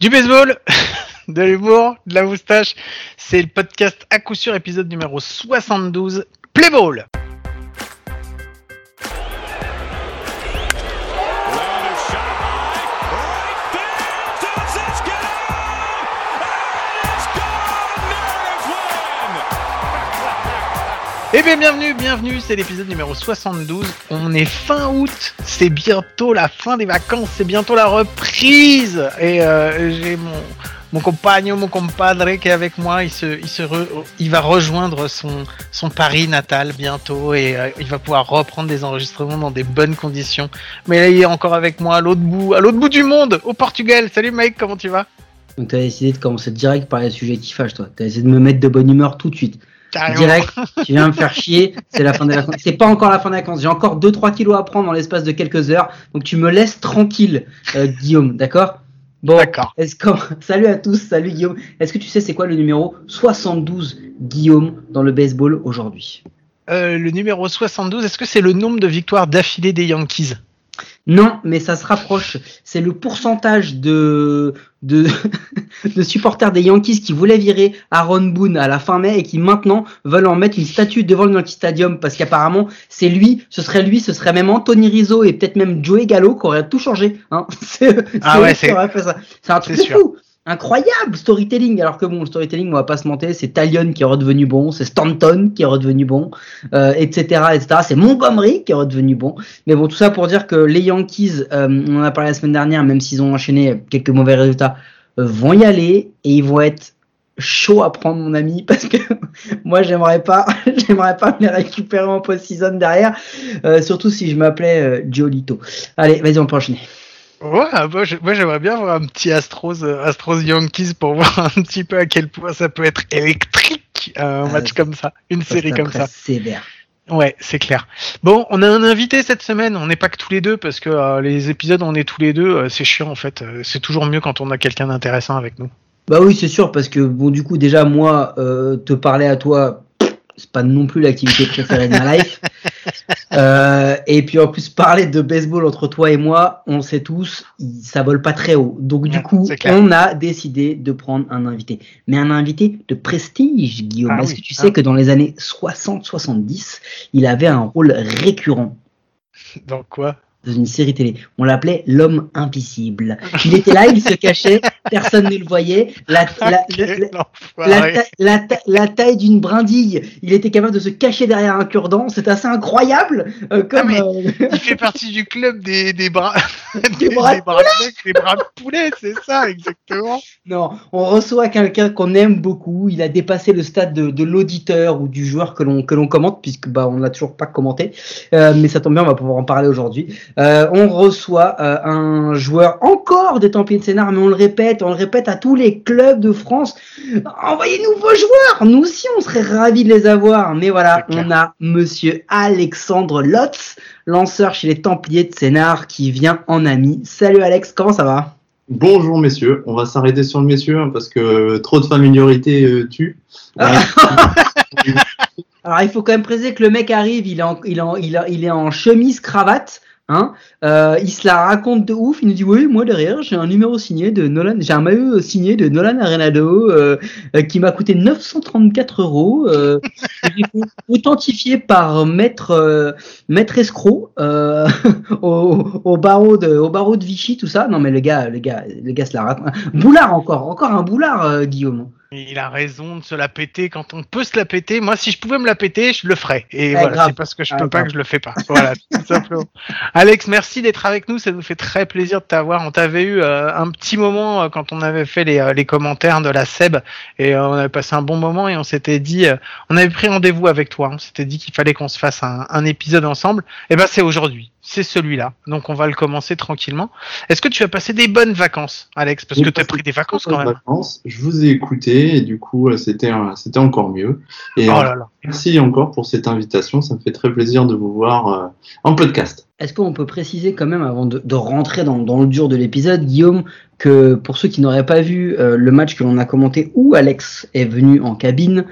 Du baseball, de l'humour, de la moustache, c'est le podcast à coup sûr épisode numéro 72, Play Eh bien bienvenue, bienvenue, c'est l'épisode numéro 72. On est fin août, c'est bientôt la fin des vacances, c'est bientôt la reprise. Et euh, j'ai mon, mon compagnon, mon compadre qui est avec moi, il, se, il, se il va rejoindre son, son Paris natal bientôt et euh, il va pouvoir reprendre des enregistrements dans des bonnes conditions. Mais là il est encore avec moi à l'autre bout, à l'autre bout du monde, au Portugal. Salut Mike, comment tu vas? Donc t'as décidé de commencer direct par les sujets qui fâchent toi. T'as essayé de me mettre de bonne humeur tout de suite. Direct, tu viens me faire chier, c'est la fin des vacances. C'est pas encore la fin des vacances, j'ai encore 2-3 kilos à prendre dans l'espace de quelques heures, donc tu me laisses tranquille, euh, Guillaume, d'accord? Bon, est-ce que... salut à tous, salut Guillaume. Est-ce que tu sais c'est quoi le numéro 72 Guillaume dans le baseball aujourd'hui? Euh, Le numéro 72, est-ce que c'est le nombre de victoires d'affilée des Yankees? Non, mais ça se rapproche. C'est le pourcentage de, de, de, supporters des Yankees qui voulaient virer Aaron Boone à la fin mai et qui maintenant veulent en mettre une statue devant le Yankee Stadium parce qu'apparemment c'est lui, ce serait lui, ce serait même Anthony Rizzo et peut-être même Joey Gallo qui aurait tout changé. Hein. c'est ah ouais, c'est un truc fou incroyable storytelling. Alors que bon, le storytelling, on va pas se mentir, c'est Talion qui est redevenu bon, c'est Stanton qui est redevenu bon, euh, etc., etc. C'est Montgomery qui est redevenu bon. Mais bon, tout ça pour dire que les Yankees, euh, on en a parlé la semaine dernière, même s'ils ont enchaîné quelques mauvais résultats, euh, vont y aller et ils vont être chauds à prendre mon ami parce que moi j'aimerais pas j'aimerais pas me les récupérer en post-season derrière surtout si je m'appelais Giolito allez vas-y on peut enchaîner Ouais, moi j'aimerais bien voir un petit Astros, euh, Astros Yankees pour voir un petit peu à quel point ça peut être électrique un ah, match comme ça, une série comme ça. Sévère. Ouais, c'est clair. Bon, on a un invité cette semaine. On n'est pas que tous les deux parce que euh, les épisodes on est tous les deux, euh, c'est chiant en fait. c'est toujours mieux quand on a quelqu'un d'intéressant avec nous. Bah oui, c'est sûr parce que bon du coup déjà moi te parler à toi c'est pas non plus l'activité préférée de ma life. Euh, et puis en plus parler de baseball entre toi et moi, on sait tous, ça vole pas très haut. Donc du coup, on a décidé de prendre un invité, mais un invité de prestige, Guillaume. Ah Est-ce que tu sais ah. que dans les années 60-70, il avait un rôle récurrent Dans quoi? Dans une série télé. On l'appelait l'homme invisible. Il était là, il se cachait, personne ne le voyait. La, la, taille d'une brindille, il était capable de se cacher derrière un cure-dent. C'est assez incroyable. Euh, comme, ah, euh, Il fait partie du club des, des bras des, bras, de bras de poulet, c'est ça, exactement. Non, on reçoit quelqu'un qu'on aime beaucoup. Il a dépassé le stade de, de l'auditeur ou du joueur que l'on que l'on commente, puisque bah on n'a toujours pas commenté. Euh, mais ça tombe bien, on va pouvoir en parler aujourd'hui. Euh, on reçoit euh, un joueur encore des Templiers de Sénart, mais on le répète, on le répète à tous les clubs de France. Envoyez-nous vos joueurs, nous aussi on serait ravis de les avoir. Mais voilà, on a Monsieur Alexandre Lotz, lanceur chez les Templiers de Sénart, qui vient en ami. Salut Alex, comment ça va? Bonjour messieurs, on va s'arrêter sur le messieurs hein, parce que trop de familiarité euh, tue. Ah. Alors il faut quand même préciser que le mec arrive, il est en, il il il est en chemise cravate. Hein euh, il se la raconte de ouf. Il nous dit oui, moi derrière, j'ai un numéro signé de Nolan, j'ai un maillot signé de Nolan Arenado euh, euh, qui m'a coûté 934 euros, authentifié par maître maître escroc au, au, barreau de au barreau de Vichy, tout ça. Non mais le gars, le gars, le gars se la raconte. Boulard encore, encore un boulard, Guillaume. Il a raison de se la péter quand on peut se la péter. Moi, si je pouvais me la péter, je le ferais. Et voilà, c'est parce que je peux pas que je le fais pas. Voilà, tout simplement. Alex, merci d'être avec nous. Ça nous fait très plaisir de t'avoir. On t'avait eu euh, un petit moment euh, quand on avait fait les, euh, les commentaires de la SEB et on avait passé un bon moment et on s'était dit, on avait pris rendez-vous avec toi. On s'était dit qu'il fallait qu'on se fasse un, un épisode ensemble. Et ben, c'est aujourd'hui c'est celui-là. Donc on va le commencer tranquillement. Est-ce que tu as passé des bonnes vacances, Alex? Parce que tu as pris des vacances quand même. Vacances. Je vous ai écouté et du coup c'était c'était encore mieux. Et oh là là. merci encore pour cette invitation. Ça me fait très plaisir de vous voir euh, en podcast. Est-ce qu'on peut préciser quand même avant de, rentrer dans, le dur de l'épisode, Guillaume, que pour ceux qui n'auraient pas vu euh, le match que l'on a commenté où Alex est venu en cabine,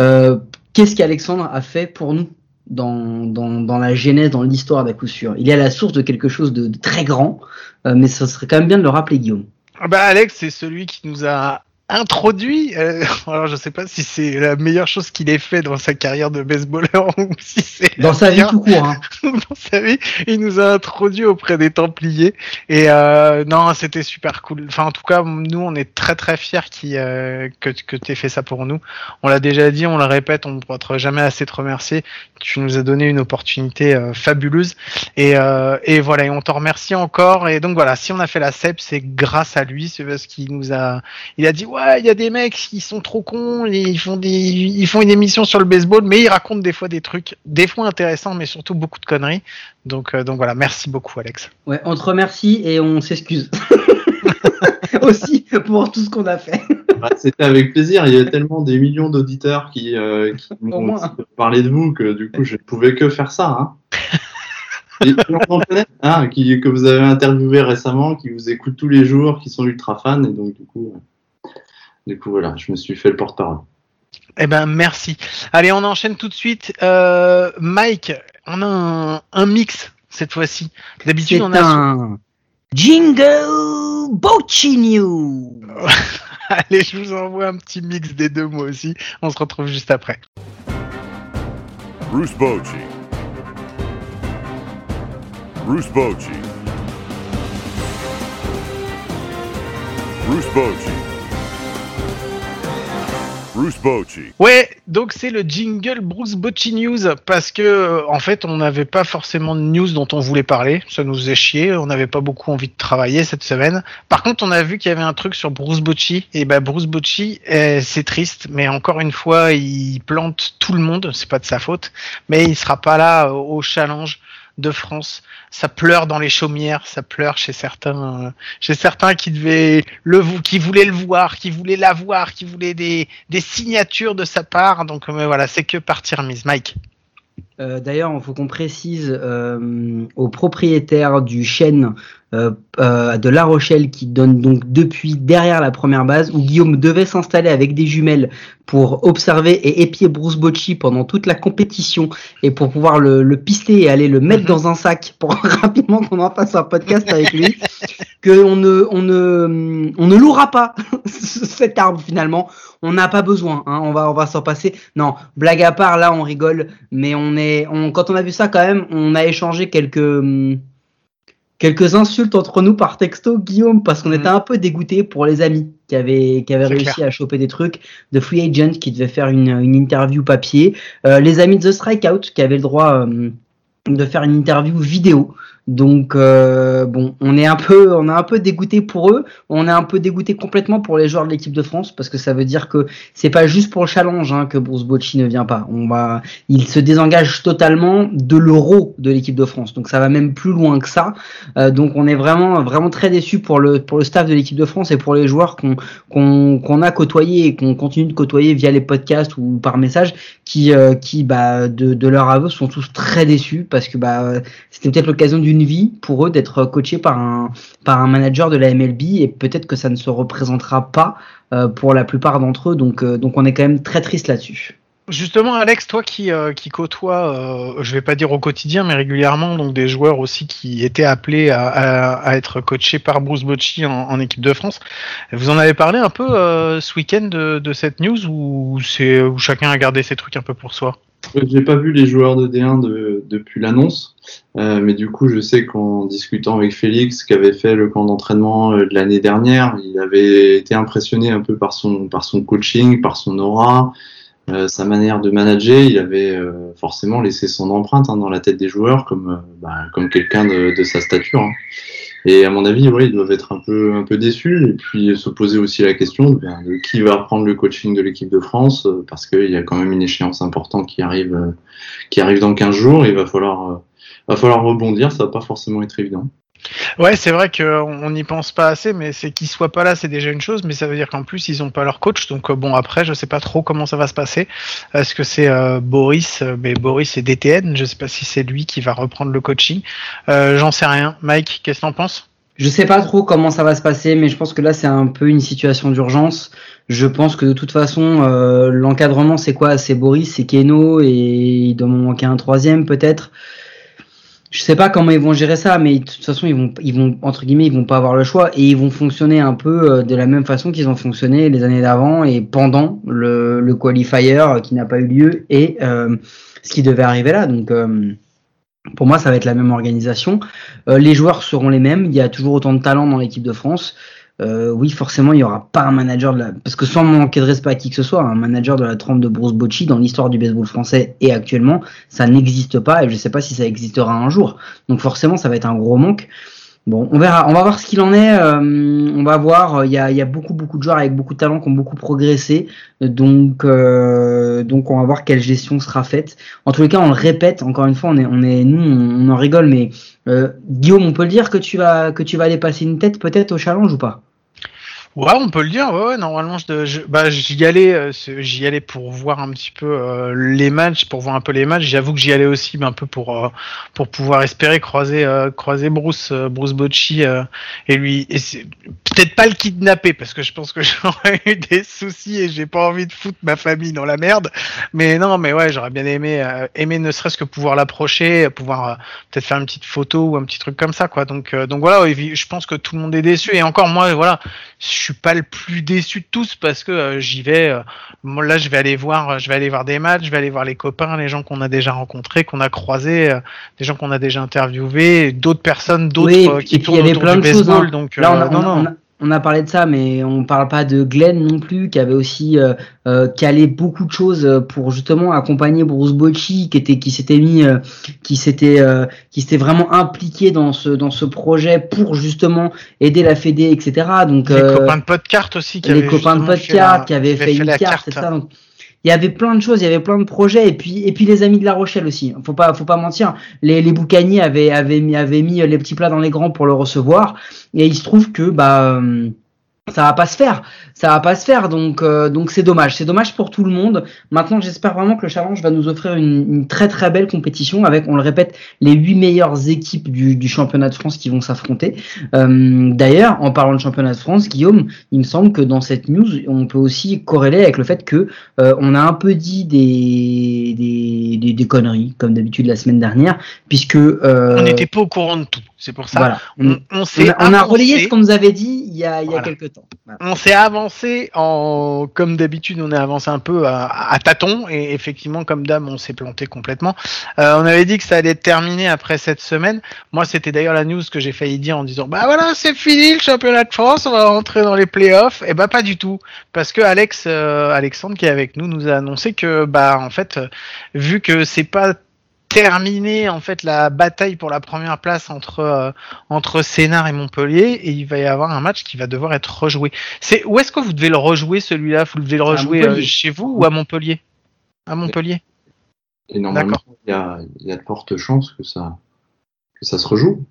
euh, qu'est-ce qu'Alexandre a fait pour nous? Dans, dans, dans, la genèse, dans l'histoire d'à coup sûr. Il est à la source de quelque chose de, très grand, euh, mais ce serait quand même bien de le rappeler, Guillaume. Bah Alex, c'est celui qui nous a introduit. Euh, alors je sais pas si c'est la meilleure chose qu'il ait fait dans sa carrière de baseballeur ou si c'est dans sa vie tout court. Hein. dans sa vie, il nous a introduit auprès des Templiers et euh, non, c'était super cool. Enfin en tout cas, nous on est très très fiers qui euh, que que t'aies fait ça pour nous. On l'a déjà dit, on le répète, on ne pourra jamais assez te remercier. Tu nous as donné une opportunité euh, fabuleuse et euh, et voilà, et on t'en remercie encore. Et donc voilà, si on a fait la CEP, c'est grâce à lui, c'est parce qu'il nous a, il a dit ouais il y a des mecs qui sont trop cons, ils font des, ils font une émission sur le baseball, mais ils racontent des fois des trucs, des fois intéressants, mais surtout beaucoup de conneries. Donc, euh, donc voilà, merci beaucoup, Alex. Ouais, on te remercie et on s'excuse aussi pour tout ce qu'on a fait. Bah, c'était avec plaisir. Il y a tellement des millions d'auditeurs qui, euh, qui m'ont parlé de vous que du coup, je ne pouvais que faire ça. Hein. hein, qui, que vous avez interviewé récemment, qui vous écoutent tous les jours, qui sont ultra fans, et donc du coup. Du coup, voilà, je me suis fait le porte-parole. Eh ben, merci. Allez, on enchaîne tout de suite. Euh, Mike, on a un, mix cette fois-ci. D'habitude, on a un Jingle New. Allez, je vous envoie un petit mix des deux mots aussi. On se retrouve juste après. Bruce Bocci. Bruce Bocci. Bruce Bocci. Bruce Bocci. Ouais, donc c'est le jingle Bruce Bocci News parce que euh, en fait on n'avait pas forcément de news dont on voulait parler, ça nous faisait chier, on n'avait pas beaucoup envie de travailler cette semaine. Par contre on a vu qu'il y avait un truc sur Bruce Bocci et ben Bruce Bocci eh, c'est triste, mais encore une fois il plante tout le monde, c'est pas de sa faute, mais il sera pas là au challenge de France. Ça pleure dans les chaumières, ça pleure chez certains, chez certains qui devaient le, qui voulaient le voir, qui voulaient l'avoir, qui voulaient des, des signatures de sa part. Donc, mais voilà, c'est que partir mise. Mike. Euh, d'ailleurs, il faut qu'on précise euh, aux propriétaires du chêne euh, de La Rochelle qui donne donc depuis derrière la première base où Guillaume devait s'installer avec des jumelles pour observer et épier Bruce Bocci pendant toute la compétition et pour pouvoir le, le pister et aller le mettre mhm. dans un sac pour rapidement qu'on en fasse un podcast avec lui, qu'on ne, on ne, on ne louera pas cet arbre finalement on n'a pas besoin, hein, on va, on va s'en passer. Non, blague à part, là, on rigole, mais on est, on, quand on a vu ça, quand même, on a échangé quelques, hum, quelques insultes entre nous par texto, Guillaume, parce qu'on mm. était un peu dégoûté pour les amis qui avaient, qui avaient réussi à choper des trucs de free agent qui devaient faire une, une interview papier, euh, les amis de The Strikeout qui avaient le droit hum, de faire une interview vidéo. Donc euh, bon, on est un peu, on a un peu dégoûté pour eux. On est un peu dégoûté complètement pour les joueurs de l'équipe de France parce que ça veut dire que c'est pas juste pour le challenge hein, que Bruce Bocci ne vient pas. On va, il se désengage totalement de l'euro de l'équipe de France. Donc ça va même plus loin que ça. Euh, donc on est vraiment, vraiment très déçu pour le pour le staff de l'équipe de France et pour les joueurs qu'on qu'on qu'on a côtoyé et qu'on continue de côtoyer via les podcasts ou par message, qui euh, qui bah de de leur aveu sont tous très déçus parce que bah c'était peut-être l'occasion du une vie pour eux d'être coachés par un, par un manager de la MLB et peut-être que ça ne se représentera pas euh, pour la plupart d'entre eux. Donc, euh, donc on est quand même très triste là-dessus. Justement, Alex, toi qui, euh, qui côtoies, je vais pas dire au quotidien, mais régulièrement, donc des joueurs aussi qui étaient appelés à, à, être coachés par Bruce Bocci en, équipe de France. Vous en avez parlé un peu ce week-end de, de, cette news ou c'est où chacun a gardé ses trucs un peu pour soi? J'ai pas vu les joueurs de D1 de, depuis l'annonce. Euh, mais du coup, je sais qu'en discutant avec Félix, qui avait fait le camp d'entraînement euh, de l'année dernière, il avait été impressionné un peu par son, par son coaching, par son aura, euh, sa manière de manager. Il avait euh, forcément laissé son empreinte hein, dans la tête des joueurs, comme, bah, comme quelqu'un de, de, sa stature. Hein. Et à mon avis, ouais, ils doivent être un peu, un peu déçus et puis se poser aussi la question de, ben, de qui va reprendre le coaching de l'équipe de France, parce qu'il y a quand même une échéance importante qui arrive, qui arrive dans 15 jours. il va falloir va falloir rebondir, ça va pas forcément être évident. Ouais, c'est vrai qu'on n'y pense pas assez, mais c'est qu'ils soient pas là, c'est déjà une chose, mais ça veut dire qu'en plus ils ont pas leur coach, donc euh, bon après je sais pas trop comment ça va se passer. Est-ce que c'est euh, Boris, euh, mais Boris c'est DTN, je sais pas si c'est lui qui va reprendre le coaching, J'en sais rien. Mike, qu'est-ce que t'en penses? Je sais pas trop comment ça va se passer, mais je pense que là c'est un peu une situation d'urgence. Je pense que de toute façon l'encadrement c'est quoi? C'est Boris, c'est Keno et il doit m'en manquer un troisième peut-être. Je sais pas comment ils vont gérer ça, mais de toute façon, ils vont, ils vont entre guillemets, ils vont pas avoir le choix et ils vont fonctionner un peu euh, de la même façon qu'ils ont fonctionné les années d'avant et pendant le, le qualifier euh, qui n'a pas eu lieu et euh, ce qui devait arriver là. Donc pour moi, ça va être la même organisation. les joueurs seront les mêmes. Il y a toujours autant de talent dans l'équipe de France euh, oui, forcément, il n'y aura pas un manager de la... Parce que sans manquer de respect à qui que ce soit, un manager de la trempe de Bruce Bocci dans l'histoire du baseball français et actuellement, ça n'existe pas et je ne sais pas si ça existera un jour. Donc forcément, ça va être un gros manque. Bon, on verra, on va voir ce qu'il en est. Euh, on va voir. Il y a, y a, beaucoup, beaucoup de joueurs avec beaucoup de talent qui ont beaucoup progressé. Donc, euh, donc, on va voir quelle gestion sera faite. En tous les cas, on le répète. Encore une fois, on est, on est, nous, on, en rigole, mais euh, Guillaume, on peut le dire que tu vas, que tu vas aller passer une tête peut-être au challenge ou pas? Ouais, on peut le dire. Ouais, normalement, je, bah, j'y allais, euh, j'y allais pour voir un petit peu euh, les matchs, pour voir un peu les matchs. J'avoue que j'y allais aussi, mais un peu pour euh, pour pouvoir espérer croiser croiser Bruce Bruce Bocci et lui. Et peut-être pas le kidnapper parce que je pense que j'aurais eu des soucis et j'ai pas envie de foutre ma famille dans la merde. Mais non, mais ouais, j'aurais bien aimé aimer ne serait-ce que pouvoir l'approcher, pouvoir peut-être faire une petite photo ou un petit truc comme ça, quoi. Donc donc voilà, je pense que tout le monde est déçu et encore moi, voilà je suis pas le plus déçu de tous parce que euh, j'y vais. Euh, là, je vais aller voir, je vais aller voir des matchs, je vais aller voir les copains, les gens qu'on a déjà rencontrés, qu'on a croisés, euh, des gens qu'on a déjà interviewés, d'autres personnes, d'autres qui tournent autour du baseball. Hein. Donc, là, non, non on a parlé de ça, mais on parle pas de Glenn non plus, qui avait aussi euh, euh, calé beaucoup de choses pour justement accompagner Bruce Bocci, qui était, qui s'était mis, euh, qui s'était, euh, qui s'était vraiment impliqué dans ce, dans ce projet pour justement aider la Fédé, etc. Donc les copains de podcast aussi, qui les copains de podcast qui avaient fait, une carte, etc. Donc, il y avait plein de choses, il y avait plein de projets, et puis et puis les amis de La Rochelle aussi. Faut pas faut pas mentir. Les les Boucaniers avaient avaient mis avaient mis les petits plats dans les grands pour le recevoir, et il se trouve que bah euh, ça va pas se faire, ça va pas se faire, donc euh, donc c'est dommage, c'est dommage pour tout le monde. Maintenant, j'espère vraiment que le challenge va nous offrir une, une, très très belle compétition avec, on le répète, les huit meilleures équipes du, du championnat de France qui vont s'affronter. Euh, D'ailleurs, en parlant de championnat de France, Guillaume, il me semble que dans cette news, on peut aussi corréler avec le fait que euh, on a un peu dit des des, des, des conneries comme d'habitude la semaine dernière, puisque euh, on n'était pas au courant de tout. C'est pour ça. Voilà. On, on, on, a, relayé ce qu'on nous avait dit il y a, il y a quelques temps. On s'est avancé en, comme d'habitude, on est avancé un peu à, à tâtons et effectivement, comme d'hab, on s'est planté complètement. Euh, on avait dit que ça allait être terminé après cette semaine. Moi, c'était d'ailleurs la news que j'ai failli dire en disant, bah voilà, c'est fini le championnat de France, on va rentrer dans les playoffs. Et eh bah pas du tout, parce que Alex, euh, Alexandre qui est avec nous, nous a annoncé que, bah en fait, vu que c'est pas terminer en fait la bataille pour la première place entre euh, entre Sénart et Montpellier et il va y avoir un match qui va devoir être rejoué. C'est où est-ce que vous devez le rejouer celui-là? Vous devez le rejouer euh, chez vous ou à Montpellier? À Montpellier. Et normalement, il y a, y a de fortes chances que ça que ça se rejoue.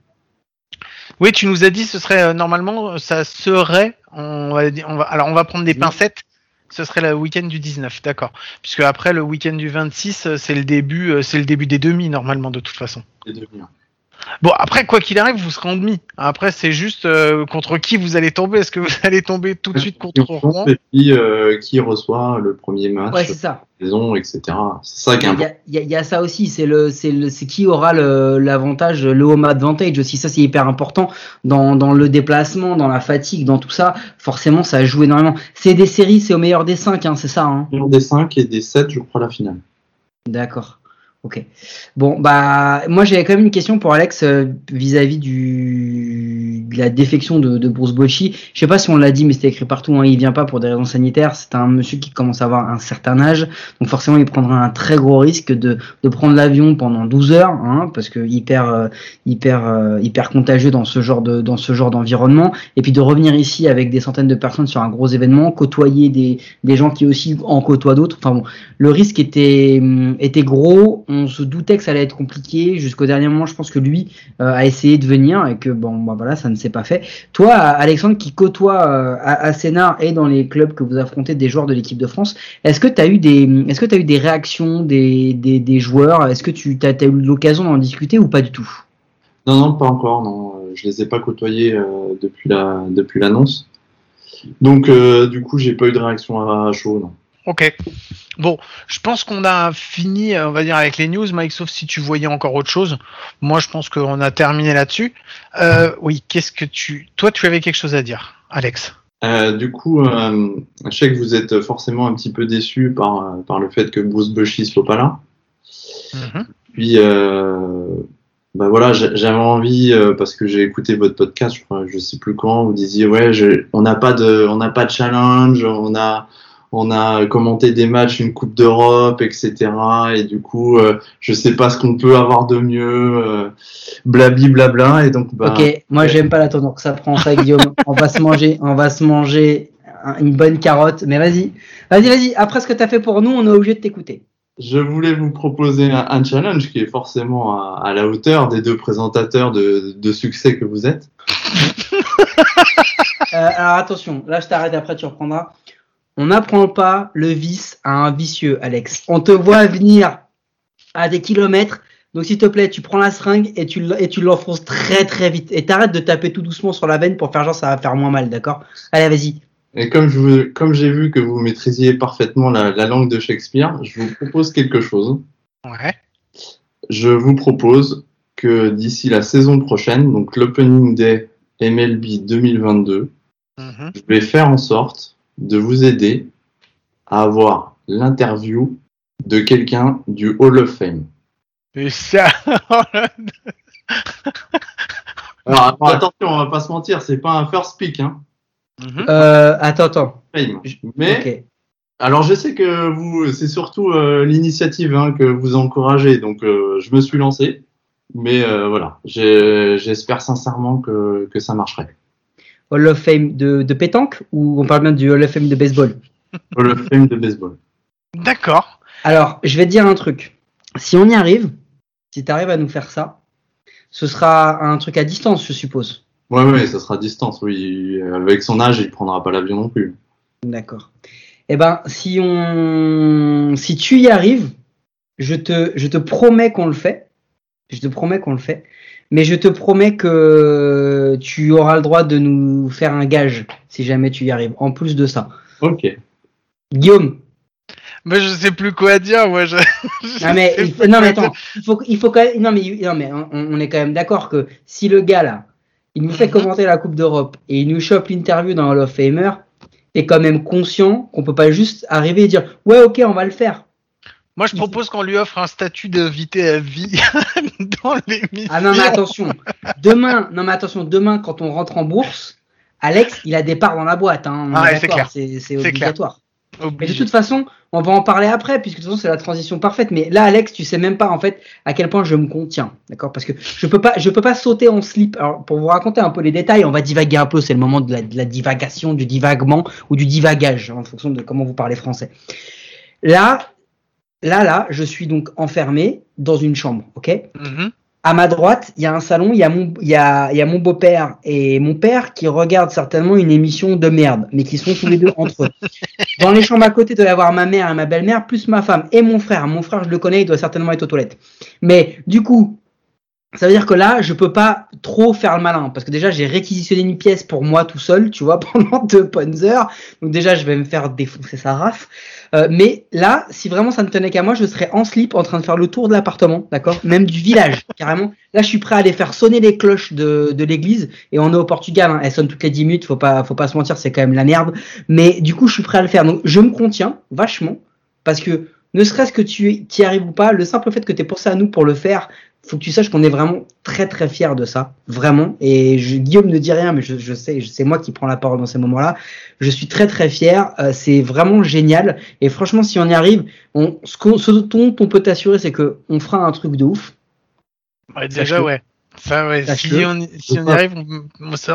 Oui, tu nous as dit ce serait euh, normalement ça serait on va, on va alors on va prendre des pincettes ce serait le week-end du 19, d'accord. Puisque après le week-end du 26, euh, c'est le début, euh, c'est le début des demi normalement de toute façon. Bon, après, quoi qu'il arrive, vous serez en demi. Après, c'est juste euh, contre qui vous allez tomber. Est-ce que vous allez tomber tout de suite contre Rouen Et puis, euh, qui reçoit le premier match ouais, c'est ça. saison, etc. C'est ça qui est important. Il y, y, a ça aussi. C'est le, c'est le, c'est qui aura l'avantage, le, home advantage aussi. Ça, c'est hyper important dans, dans le déplacement, dans la fatigue, dans tout ça. Forcément, ça joue énormément. C'est des séries, c'est au meilleur des 5, hein, c'est ça. Hein. Au meilleur des 5 et des 7, je crois, la finale. D'accord. Ok. Bon, bah, moi j'avais quand même une question pour Alex euh, vis-à-vis du de la défection de, de Bruce Bocci. Je sais pas si on l'a dit, mais c'était écrit partout. Hein, il vient pas pour des raisons sanitaires. C'est un monsieur qui commence à avoir un certain âge, donc forcément il prendra un très gros risque de, de prendre l'avion pendant 12 heures, hein, parce que hyper euh, hyper euh, hyper contagieux dans ce genre de dans ce genre d'environnement, et puis de revenir ici avec des centaines de personnes sur un gros événement, côtoyer des des gens qui aussi en côtoient d'autres. Enfin bon, le risque était était gros on se doutait que ça allait être compliqué. Jusqu'au dernier moment, je pense que lui euh, a essayé de venir et que bon, bah voilà, ça ne s'est pas fait. Toi, Alexandre, qui côtoie euh, à, Sénat et dans les clubs que vous affrontez des joueurs de l'équipe de France, est-ce que tu as eu des, est-ce que tu as eu des réactions des, des, des joueurs? Est-ce que tu as, eu l'occasion d'en discuter ou pas du tout? Non, non, pas encore. Non, euh, je les ai pas côtoyés depuis la, depuis l'annonce. Donc, du coup, j'ai pas eu de réaction à, chaud. Non. Ok. Bon, je pense qu'on a fini, on va dire, avec les news, Mike, sauf si tu voyais encore autre chose. Moi, je pense qu'on a terminé là-dessus. Euh, oui, qu'est-ce que tu... Toi, tu avais quelque chose à dire, Alex? Euh, du coup, euh, je sais que vous êtes forcément un petit peu déçu par, par le fait que Bruce Bushy soit pas là. Mhm. Puis, euh, bah voilà, j'avais envie euh, parce que j'ai écouté votre podcast, je, crois, je sais plus quand, vous disiez ouais, je, on n'a pas de, on n'a pas de challenge, on a, on a commenté des matchs, une Coupe d'Europe, etc. Et du coup, euh, je sais pas ce qu'on peut avoir de mieux, euh, blabli blabla. Et donc, bah, ok, moi j'aime pas la tournure que ça prend, ça Guillaume. on va se manger, on va se manger une bonne carotte. Mais vas-y, vas-y, vas-y. Après ce que tu as fait pour nous, on est obligé de t'écouter je voulais vous proposer un, challenge qui est forcément à, la hauteur des deux présentateurs de, succès que vous êtes. Euh, alors attention, là je t'arrête, après tu reprendras. On n'apprend pas le vice à un vicieux, Alex. On te voit venir à des kilomètres. Donc s'il te plaît, tu prends la seringue et tu, et tu l'enfonces très très vite. Et t'arrêtes de taper tout doucement sur la veine pour faire genre ça va faire moins mal, d'accord? Allez, vas-y. Et comme je comme j'ai vu que vous maîtrisiez parfaitement la, langue de Shakespeare, je vous propose quelque chose. Ouais. Je vous propose que d'ici la saison prochaine, donc l'Opening Day MLB 2022, mhm. je vais faire en sorte de vous aider à avoir l'interview de quelqu'un du Hall of Fame. Et ça Alors attention, on va pas se mentir, c'est pas un first pick, hein. Mhm. Euh, attends, attends. Mais alors je sais que vous, c'est surtout euh, l'initiative hein, que vous encouragez, donc euh, je me suis lancé. Mais voilà, j'espère sincèrement que, que, ça marcherait. Hall of Fame de, de, pétanque ou on parle bien du Hall of Fame de baseball? Hall of Fame de baseball. D'accord. Alors, je vais te dire un truc. Si on y arrive, si tu arrives à nous faire ça, ce sera un truc à distance, je suppose. Ouais, ouais, ça sera à distance, oui. Avec son âge, il prendra pas l'avion non plus. D'accord. Eh ben, si on, si tu y arrives, je te, je te promets qu'on le fait. Je te promets qu'on le fait. Mais je te promets que tu auras le droit de nous faire un gage si jamais tu y arrives. En plus de ça. Ok. Guillaume. Mais je sais plus quoi dire, moi. Je... non mais, non mais attends, il faut, il faut quand même, non mais, non mais on, on est quand même d'accord que si le gars là, il nous fait mhm. commenter la Coupe d'Europe et il nous chope l'interview dans Hall of Famer, t'es quand même conscient qu'on peut pas juste arriver et dire ouais ok on va le faire. Moi je propose qu'on lui offre un statut d'invité à vie dans l'émission. Ah non mais attention, demain, non mais attention, demain quand on rentre en bourse, Alex il a des parts dans la boîte, hein, ah, c'est clair, c'est obligatoire. Mais de toute façon, on va en parler après, puisque de toute façon c'est la transition parfaite. Mais là, Alex, tu sais même pas en fait à quel point je me contiens, d'accord? Parce que je peux pas, je peux pas sauter en slip. Alors pour vous raconter un peu les détails, on va divaguer un peu. C'est le moment de la, divagation, du divagement ou du divagage en fonction de comment vous parlez français. Là, là, là, je suis donc enfermé dans une chambre, ok? Mm-hmm à ma droite, il y a un salon, il y a mon, il y a, il y a mon beau-père et mon père qui regardent certainement une émission de merde, mais qui sont tous les deux entre eux. Dans les chambres à côté, il doit y avoir ma mère et ma belle-mère, plus ma femme et mon frère. Mon frère, je le connais, il doit certainement être aux toilettes. Mais du coup, ça veut dire que là, je peux pas trop faire le malin parce que déjà j'ai réquisitionné une pièce pour moi tout seul, tu vois, pendant deux bonnes heures. Donc déjà, je vais me faire défoncer sa race. Euh, mais là, si vraiment ça ne tenait qu'à moi, je serais en slip en train de faire le tour de l'appartement, d'accord? Même du village, carrément. Là, je suis prêt à aller faire sonner les cloches de, de l'église. Et on est au Portugal, hein. elles sonnent toutes les 10 minutes, faut pas, faut pas se mentir, c'est quand même la merde. Mais du coup, je suis prêt à le faire. Donc, je me contiens vachement parce que ne serait-ce que tu y arrives ou pas, le simple fait que tu es pensé à nous pour le faire, faut que tu saches qu'on est vraiment très très fiers de ça, vraiment. Et je, Guillaume ne dit rien, mais je, je sais, c'est moi qui prends la parole dans ces moments-là. Je suis très très fier. Euh, c'est vraiment génial. Et franchement, si on y arrive, on, ce, ce dont on peut t'assurer, c'est que on fera un truc de ouf. Ouais, déjà, ouais. Ça, ouais. Si on, si on, y arrive, on,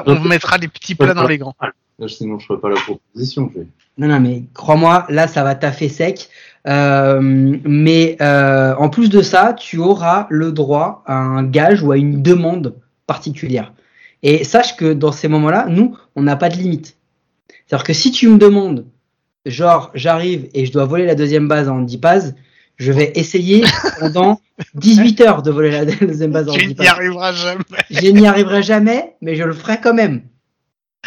on, mettra des petits plats dans les grands. sinon, je ferai pas la proposition. Non, non, mais crois-moi, là, ça va taffer sec. Euh, mais euh, en plus de ça, tu auras le droit à un gage ou à une demande particulière. Et sache que dans ces moments-là, nous, on n'a pas de limite. C'est-à-dire que si tu me demandes, genre, j'arrive et je dois voler la deuxième base en 10 passes, je vais essayer pendant 18 heures de voler la deuxième base en 10 passes. Je n'y arriverai jamais. Je n'y arriverai jamais, mais je le ferai quand même.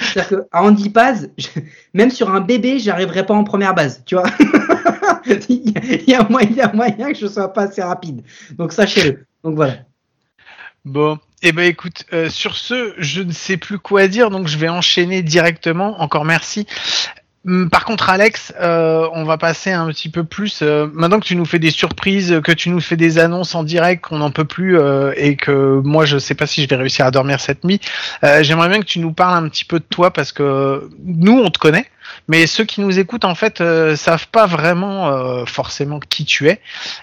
C'est-à-dire qu'à handipase, même sur un bébé, j'arriverai pas en première base, tu vois. il, y a moyen, moyen que je sois pas assez rapide. Donc sachez-le. Donc voilà. Bon, eh ben écoute, euh, sur ce, je ne sais plus quoi dire, donc je vais enchaîner directement. Encore merci. Hum, par contre, Alex, euh, on va passer un petit peu plus. Euh, maintenant que tu nous fais des surprises, que tu nous fais des annonces en direct, qu'on n'en peut plus, euh, et que moi je sais pas si je vais réussir à dormir cette nuit. J'aimerais bien que tu nous parles un petit peu de toi parce que nous on te connaît, mais ceux qui nous écoutent en fait savent pas vraiment forcément qui tu es.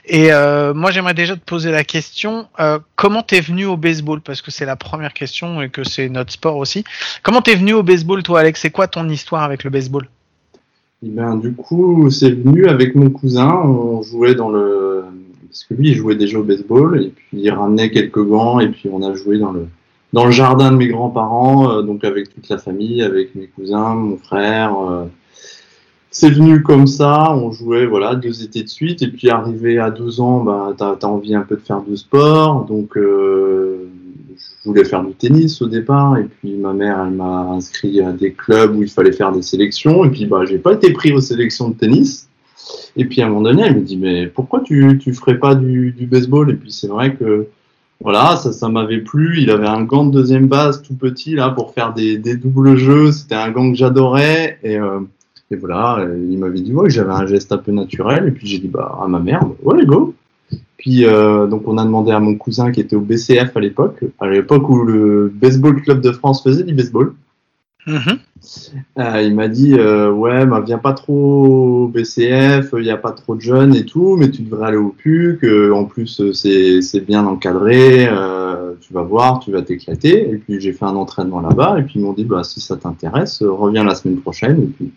Et moi j'aimerais déjà te poser la question comment t'es venu au baseball? Parce que c'est la première question et que c'est notre sport aussi. Comment t'es venu au baseball toi, Alex? C'est quoi ton histoire avec le baseball? Et ben, du coup, c'est venu avec mon cousin. On jouait dans le. Parce que lui, il jouait déjà au baseball. Et puis, il ramenait quelques gants. Et puis, on a joué dans le, dans le jardin de mes grands-parents. Euh, donc, avec toute la famille, avec mes cousins, mon frère. Euh. c'est venu comme ça. On jouait, voilà, deux étés de suite. Et puis, arrivé à 12 ans, bah, t'as as envie un peu de faire du sport. Donc, euh, je voulais faire du tennis au départ, et puis ma mère, elle m'a inscrit à des clubs où il fallait faire des sélections, et puis bah, j'ai pas été pris aux sélections de tennis. Et puis à un moment donné, elle me dit, mais pourquoi tu, tu ferais pas du, du baseball? Et puis c'est vrai que voilà, ça, ça m'avait plu. Il avait un gant de deuxième base tout petit là pour faire des, des doubles jeux. C'était un gant que j'adorais. Et, euh, et voilà, il m'avait dit ouais, j'avais un geste un peu naturel. Et puis j'ai dit bah à ma mère, ouais go. Puis euh, donc on a demandé à mon cousin qui était au BCF à l'époque, à l'époque où le Baseball Club de France faisait du baseball. Mm-hmm. Euh, il m'a dit euh, ouais, bah, viens pas trop au BCF, il n'y a pas trop de jeunes et tout, mais tu devrais aller au PUC. en plus c'est bien encadré, tu vas voir, tu vas t'éclater. Et puis j'ai fait un entraînement là-bas et puis ils m'ont dit bah si ça t'intéresse, reviens la semaine prochaine. Et puis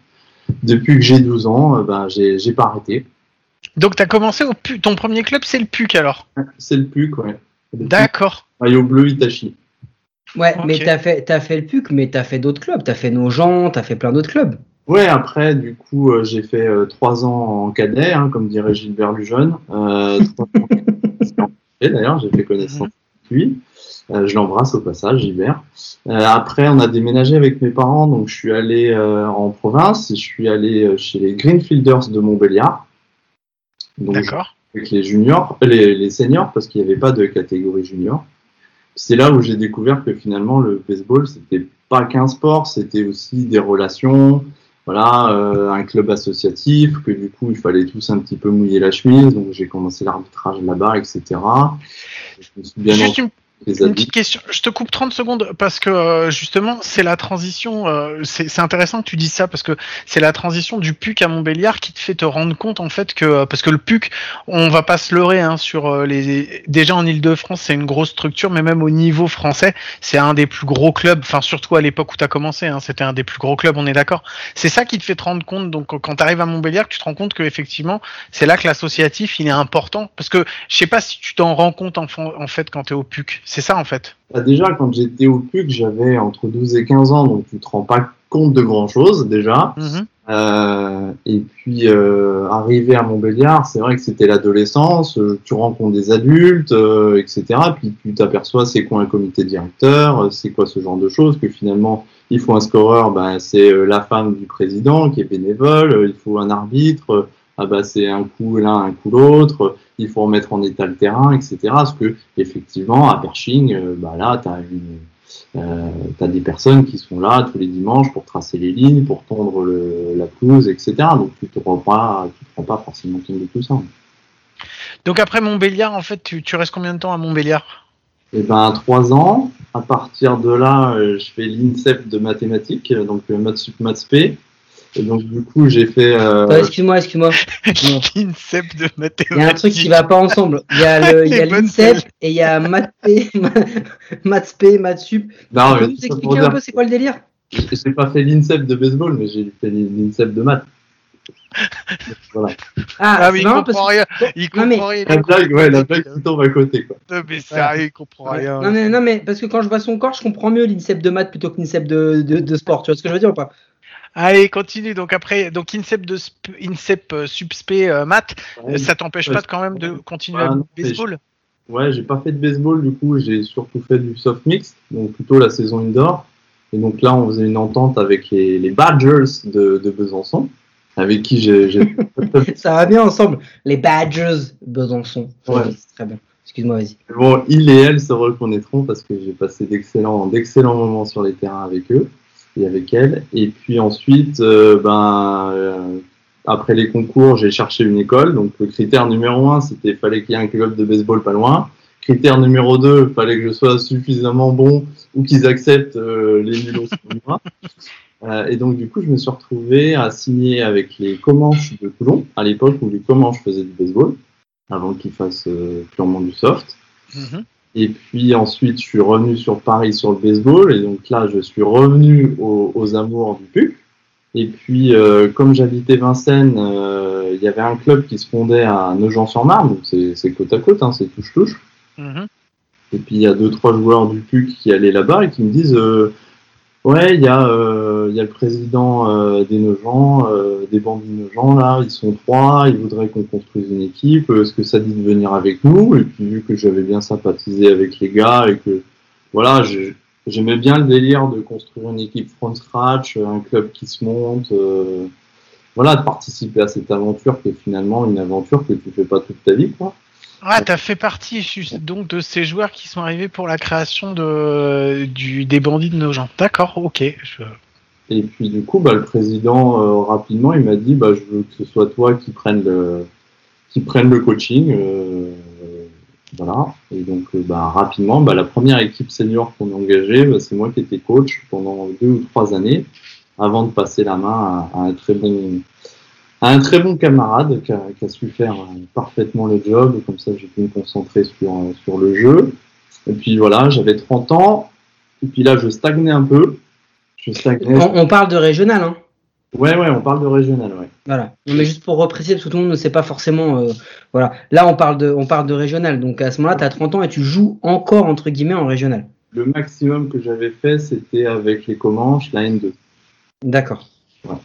depuis que j'ai 12 ans, ben j'ai pas arrêté. Donc tu as commencé au PUC. Ton premier club, c'est le PUC alors? C'est le PUC, ouais. D'accord. Maillot bleu Itachi. Ouais, mais tu as fait, as fait le PUC, mais tu as fait d'autres clubs. Tu as fait nos gens, tu as fait plein d'autres clubs. Ouais, après, du coup, euh, j'ai fait euh, trois ans en cadet, hein, comme dirait Gilbert Lujeune. Euh, D'ailleurs, j'ai fait connaissance avec lui. Euh, je l'embrasse au passage, Gilbert. après, on a déménagé avec mes parents, donc je suis allé en province. Je suis allé chez les Greenfielders de Montbéliard. D'accord. Avec les juniors, les, les seniors, parce qu'il n'y avait pas de catégorie junior. C'est là où j'ai découvert que finalement le baseball, c'était pas qu'un sport, c'était aussi des relations, voilà, euh, un club associatif, que du coup il fallait tous un petit peu mouiller la chemise, donc j'ai commencé l'arbitrage là-bas, etc. Je me suis bien une petite question, je te coupe 30 secondes parce que euh, justement c'est la transition, euh, c'est intéressant que tu dises ça parce que c'est la transition du PUC à Montbéliard qui te fait te rendre compte en fait que euh, parce que le PUC, on va pas se leurrer hein, sur les déjà en Ile-de-France c'est une grosse structure mais même au niveau français c'est un des plus gros clubs, enfin surtout à l'époque où tu as commencé, hein, c'était un des plus gros clubs, on est d'accord. C'est ça qui te fait te rendre compte donc quand tu arrives à Montbéliard tu te rends compte que effectivement c'est là que l'associatif il est important parce que je sais pas si tu t'en rends compte en, en fait quand tu es au PUC. C'est ça en fait. Bah, déjà, quand j'étais au PUC, j'avais entre 12 et 15 ans, donc tu te rends pas compte de grand chose déjà. Mhm. Euh, et puis euh, arrivé à Montbéliard, c'est vrai que c'était l'adolescence, euh, tu rencontres des adultes, etc. Puis tu t'aperçois c'est quoi un comité directeur, c'est quoi ce genre de choses, que finalement il faut un scoreur, ben, c'est la femme du président qui est bénévole, il faut un arbitre, ah bah c'est un coup l'un, un coup l'autre, il faut remettre en état le terrain, etc. Parce que effectivement, à Pershing, euh, bah là, tu as, euh, des personnes qui sont là tous les dimanches pour tracer les lignes, pour tondre la pelouse, etc. Donc tu te rends pas, tu te rends pas forcément compte de tout ça. Donc après Montbéliard, en fait, tu, restes combien de temps à Montbéliard? Eh ben trois ans. À partir de là, euh, je fais l'INSEP de mathématiques, donc maths sup, maths p. Et donc, du coup, j'ai fait. Euh... excuse-moi, excuse-moi. L'INSEP de mathématiques. Il y a un truc qui va pas ensemble. Il y a l'INSEP et il y a maths P, maths P, maths sup. Non, tu peux nous expliquer un peu c'est quoi le délire? Je n'ai pas fait l'INSEP de baseball, mais j'ai fait l'INSEP de maths. voilà. Ah, ah mais il comprend rien. Il comprend mais... rien. La blague, ouais, la blague qui tombe à côté, quoi. Non, mais sérieux, il comprend rien. Non, mais, non, mais parce que quand je vois son corps, je comprends mieux l'INSEP de maths plutôt que l'INSEP de, de, de, sport. Tu vois ce que je veux dire ou pas? Allez, continue. Donc après, donc INSEP de INSEP euh, subspé euh, maths, ça t'empêche pas quand même de continuer à baseball? Ouais, j'ai pas fait de baseball du coup, j'ai surtout fait du soft mix, donc plutôt la saison indoor. Et donc là, on faisait une entente avec les, Badgers de, Besançon, avec qui j'ai. Ça va bien ensemble, les Badgers Besançon. Ouais. Très bien. Excuse-moi, vas-y. Bon, ils et elles se reconnaîtront parce que j'ai passé d'excellents, d'excellents moments sur les terrains avec eux et avec elles. Et puis ensuite, euh, ben, euh, après les concours, j'ai cherché une école. Donc le critère numéro un, c'était fallait qu'il y ait un club de baseball pas loin. Critère numéro 2, fallait que je sois suffisamment bon ou qu'ils acceptent euh, les nulos moi. Euh, et donc, du coup, je me suis retrouvé à signer avec les Comanches de Toulon, à l'époque où les Comanches faisaient du baseball, avant qu'ils fassent euh, purement du soft. Mhm. Et puis ensuite, je suis revenu sur Paris sur le baseball. Et donc là, je suis revenu aux, amours du PUC. Et puis, comme j'habitais Vincennes, il y avait un club qui se fondait à Nogent-sur-Marne. C'est côte à côte, hein, c'est touche-touche. Mhm. Et puis il y a deux trois joueurs du PUC qui allaient là-bas et qui me disent euh, ouais il y a euh, y a le président euh, des Nogents, des bandits Nogents là, ils sont trois, ils voudraient qu'on construise une équipe. Est-ce que ça dit de venir avec nous? Et puis vu que j'avais bien sympathisé avec les gars et que voilà j'aimais bien le délire de construire une équipe from scratch, un club qui se monte. voilà, de participer à cette aventure qui est finalement une aventure que tu fais pas toute ta vie, quoi. Ah, t'as fait partie donc de ces joueurs qui sont arrivés pour la création de, du, des bandits de nos gens. D'accord, ok. Et puis du coup, bah, le président euh, rapidement, il m'a dit, bah, je veux que ce soit toi qui prenne le, qui prenne le coaching. Euh, voilà. Et donc, euh, bah, rapidement, bah, la première équipe senior qu'on a engagée, bah, c'est moi qui étais coach pendant deux ou trois années, avant de passer la main à un très bon un très bon camarade qui a, qui a, su faire euh, parfaitement le job, comme ça j'ai pu me concentrer sur, euh, sur le jeu. Et puis voilà, j'avais 30 ans, et puis là je stagnais un peu. Je stagnais. On, parle de régional, hein Ouais, ouais, on parle de régional, ouais. Voilà. mais juste pour repréciser, parce que tout le monde ne sait pas forcément. Euh, voilà. Là, on parle de, on parle de régional. Donc à ce moment-là, tu as 30 ans et tu joues encore, entre guillemets, en régional. Le maximum que j'avais fait, c'était avec les Comanches, la N2. D'accord. Ouais.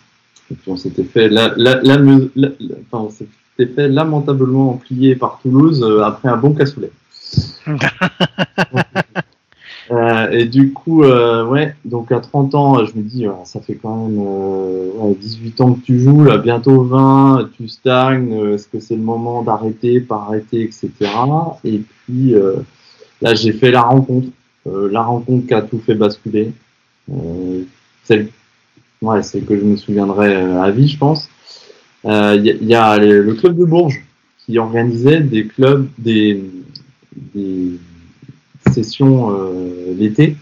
Et puis on s'était fait, la, la, la, enfin, on s'était fait lamentablement plier par Toulouse euh, après un bon cassoulet. euh, et du coup, euh, ouais, donc à 30 ans, je me dis, ça fait quand même euh, 18 ans que tu joues, là, bientôt 20, tu stagnes, euh, est-ce que c'est le moment d'arrêter, pas arrêter, etc. Et puis là, j'ai fait la rencontre, la rencontre qui a tout fait basculer. celle Ouais, c'est que je me souviendrai euh, à vie, je pense. Il euh, y, a le club de Bourges qui organisait des clubs, des, sessions euh, l'été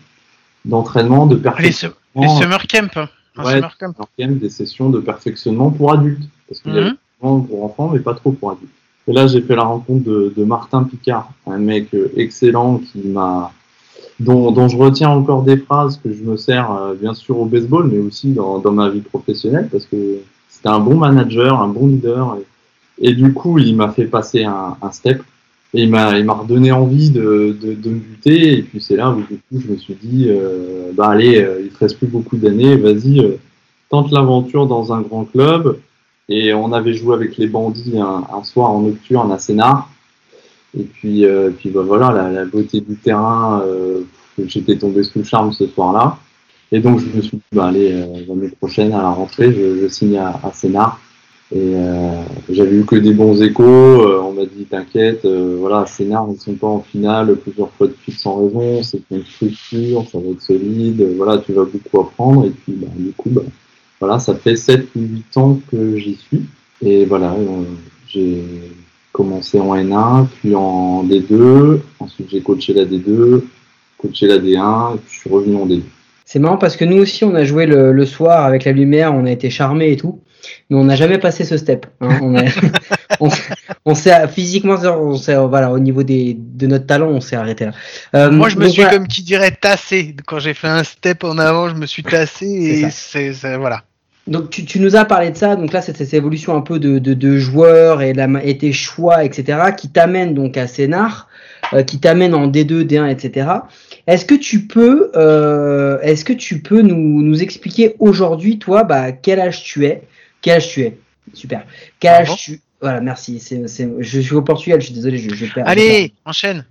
d'entraînement, de perfectionnement. Les, summer camp. Ouais, summer camp. des sessions de perfectionnement pour adultes. Parce qu'il y avait mhm. pour enfants, mais pas trop pour adultes. Et là, j'ai fait la rencontre de, de Martin Picard, un mec excellent qui m'a dont, je retiens encore des phrases que je me sers euh, bien sûr au baseball, mais aussi dans, ma vie professionnelle, parce que c'était un bon manager, un bon leader. Et, du coup, il m'a fait passer un, step. Et il m'a, redonné envie de, de, me buter. Et puis c'est là où je me suis dit, euh, bah allez, euh, il te reste plus beaucoup d'années, vas-y, tente l'aventure dans un grand club. Et on avait joué avec les bandits un, un soir en nocturne à Sénart. Et puis, euh, puis bah, voilà, la, la, beauté du terrain, euh, j'étais tombé sous le charme ce soir-là. Et donc je me suis dit, bah, allez, euh, l'année prochaine, à la rentrée, je, je signe à, à Sénart. Et euh, j'avais eu que des bons échos. Euh, on m'a dit, t'inquiète, voilà, ils sont pas en finale plusieurs fois de suite sans raison. C'est une structure, ça va être solide. voilà, tu vas beaucoup apprendre. Et puis, bah, du coup, bah, voilà, ça fait 7 ou 8 ans que j'y suis. Et voilà, j'ai commencé en N1, puis en D2. Ensuite, j'ai coaché la D2, coaché la D1, et puis je suis revenu en D2. C'est marrant parce que nous aussi, on a joué le, soir avec la lumière, on a été charmés et tout, mais on n'a jamais passé ce step. Hein. On, on, s'est physiquement, on voilà, au niveau des, de notre talent, on s'est arrêté là. Euh, Moi, je me suis comme qui dirait tassé. Quand j'ai fait un step en avant, je me suis tassé et c'est voilà. Donc tu, tu, nous as parlé de ça, donc là c'est cette évolution un peu de, de, de joueurs et, la, et tes choix, etc., qui t'amène donc à Sénart, euh, qui t'amène en D2, D1, etc. Est-ce que tu peux, euh, est-ce que tu peux nous, nous expliquer aujourd'hui, toi, bah, quel âge tu es, quel âge tu es, super, quel âge tu, voilà, merci, c'est, c'est, je suis au Portugal, je suis désolé, je, je perds. Allez, enchaîne.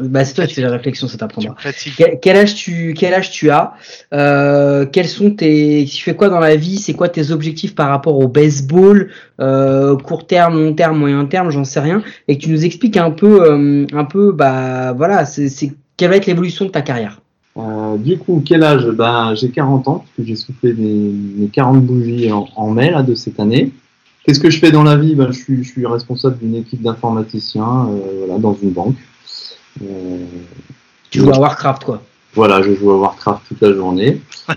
Bah, c'est toi qui fais la réflexion, ça t'apprendra. Quel, quel, âge tu, quel âge tu as euh, Quels sont tes, tu fais quoi dans la vie C'est quoi tes objectifs par rapport au baseball euh, Court terme, long terme, moyen terme, j'en sais rien. Et que tu nous expliques un peu, euh, un peu, bah voilà, c'est quelle va être l'évolution de ta carrière? Euh, Du coup, quel âge? Bah, j'ai 40 ans puisque j'ai soufflé mes 40 bougies en, en mai là, de cette année. Qu'est-ce que je fais dans la vie? Ben, je, suis, je suis responsable d'une équipe d'informaticiens euh, voilà, dans une banque. Euh, tu joues à Warcraft, quoi. Voilà, je joue à Warcraft toute la journée.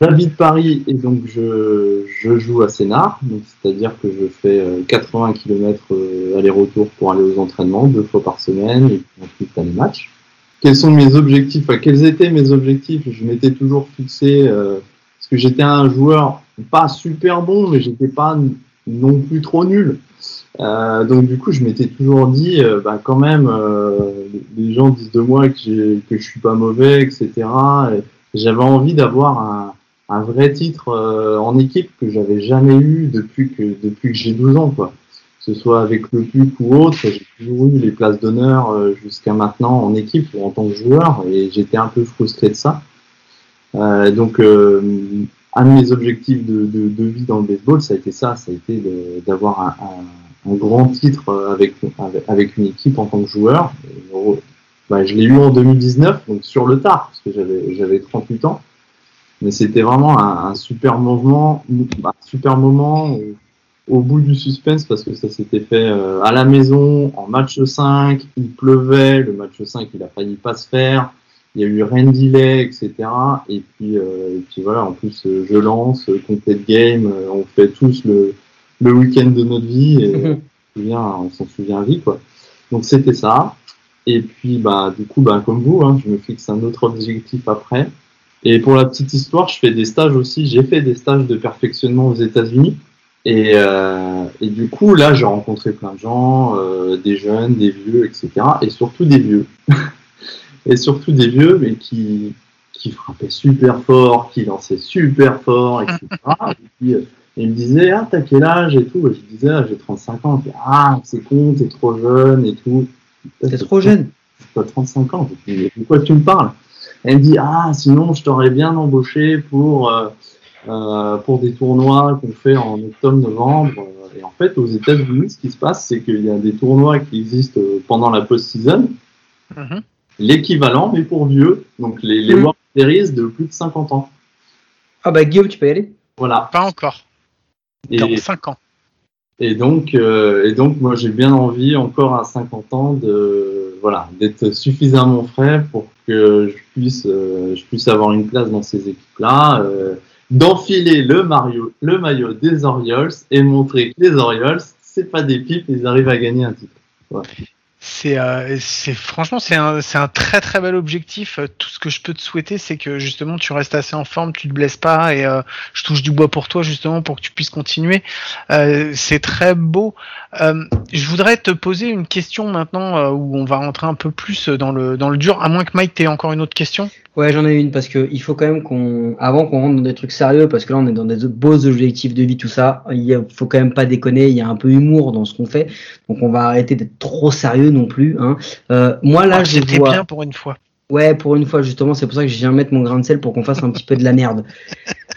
J'habite Paris et donc je, je joue à Sénart, c'est-à-dire que je fais 80 euh, km euh, aller-retour pour aller aux entraînements deux fois par semaine et puis ensuite à les matchs. Quels sont mes objectifs? Quels étaient mes objectifs? Je m'étais toujours fixé parce que j'étais un joueur pas super bon, mais j'étais pas non plus trop nul. Euh, donc du coup, je m'étais toujours dit, euh, bah, quand même, euh, les gens disent de moi que, que je suis pas mauvais, etc. J'avais envie d'avoir un, un, vrai titre en équipe que j'avais jamais eu depuis que depuis que j'ai 12 ans, quoi. Que ce soit avec le PUC ou autre, j'ai toujours eu les places d'honneur jusqu'à maintenant en équipe ou en tant que joueur, et j'étais un peu frustré de ça. donc un de mes objectifs de, de, de, vie dans le baseball, ça a été ça, ça a été d'avoir un, un, un, grand titre avec, avec une équipe en tant que joueur. bah, je l'ai eu en 2019, donc sur le tard, parce que j'avais 38 ans. Mais c'était vraiment un, un, super mouvement, un super moment au, bout du suspense parce que ça s'était fait euh, à la maison en match 5, il pleuvait, le match 5 il a failli pas se faire il y a eu Randy Lay, etc. Et puis, euh, et puis voilà, en plus, euh, je lance, euh, Complete Game, euh, on fait tous le, le week-end de notre vie et on s'en souvient vie, quoi. Donc c'était ça. Et puis, bah, du coup, bah, comme vous, hein, je me fixe un autre objectif après. Et pour la petite histoire, je fais des stages aussi. J'ai fait des stages de perfectionnement aux États-Unis. Et, euh, et, du coup, là, j'ai rencontré plein de gens, euh, des jeunes, des vieux, etc. Et surtout des vieux. et surtout des vieux, mais qui, qui frappaient super fort, qui lançaient super fort, etc. et puis, euh, il me disait, ah, t'as quel âge et tout. Et je disais, ah, j'ai 35 ans. Il ah, c'est con, t'es trop jeune et tout. T'es trop jeune. J'ai pas 35 ans. Je dis, de quoi tu me parles? Elle me dit, ah, sinon, je t'aurais bien embauché pour, euh, euh, pour des tournois qu'on fait en octobre-novembre. Et en fait, aux États-Unis, ce qui se passe, c'est qu'il y a des tournois qui existent pendant la post-season. Mm-hmm l'équivalent, mais pour vieux, donc les, les mmh. World Series de plus de 50 ans. Ah bah Guillaume, tu peux y aller Voilà. Pas encore. Dans 5 ans. Et donc, euh, et donc moi j'ai bien envie encore à 50 ans de voilà d'être suffisamment frais pour que je puisse euh, je puisse avoir une place dans ces équipes-là, euh, d'enfiler le Mario le maillot des Orioles et montrer que les Orioles c'est pas des pipes, ils arrivent à gagner un titre. Voilà. C'est, euh, c'est franchement, c'est un, très très bel objectif. Tout ce que je peux te souhaiter, c'est que justement tu restes assez en forme, tu te blesses pas, et euh, je touche du bois pour toi justement pour que tu puisses continuer. Euh, c'est très beau. Je voudrais te poser une question maintenant où on va rentrer un peu plus dans le dans le dur. À moins que Mike t'aies encore une autre question. Ouais, j'en ai une parce que il faut quand même qu'on, avant qu'on rentre dans des trucs sérieux, parce que là on est dans des beaux objectifs de vie, tout ça. Il faut quand même pas déconner. Il y a un peu humour dans ce qu'on fait, donc on va arrêter d'être trop sérieux non plus. Hein. Euh, moi là, ah, je vois. bien pour une fois. Ouais, pour une fois justement, c'est pour ça que je viens mettre mon grain de sel pour qu'on fasse un petit peu de la merde.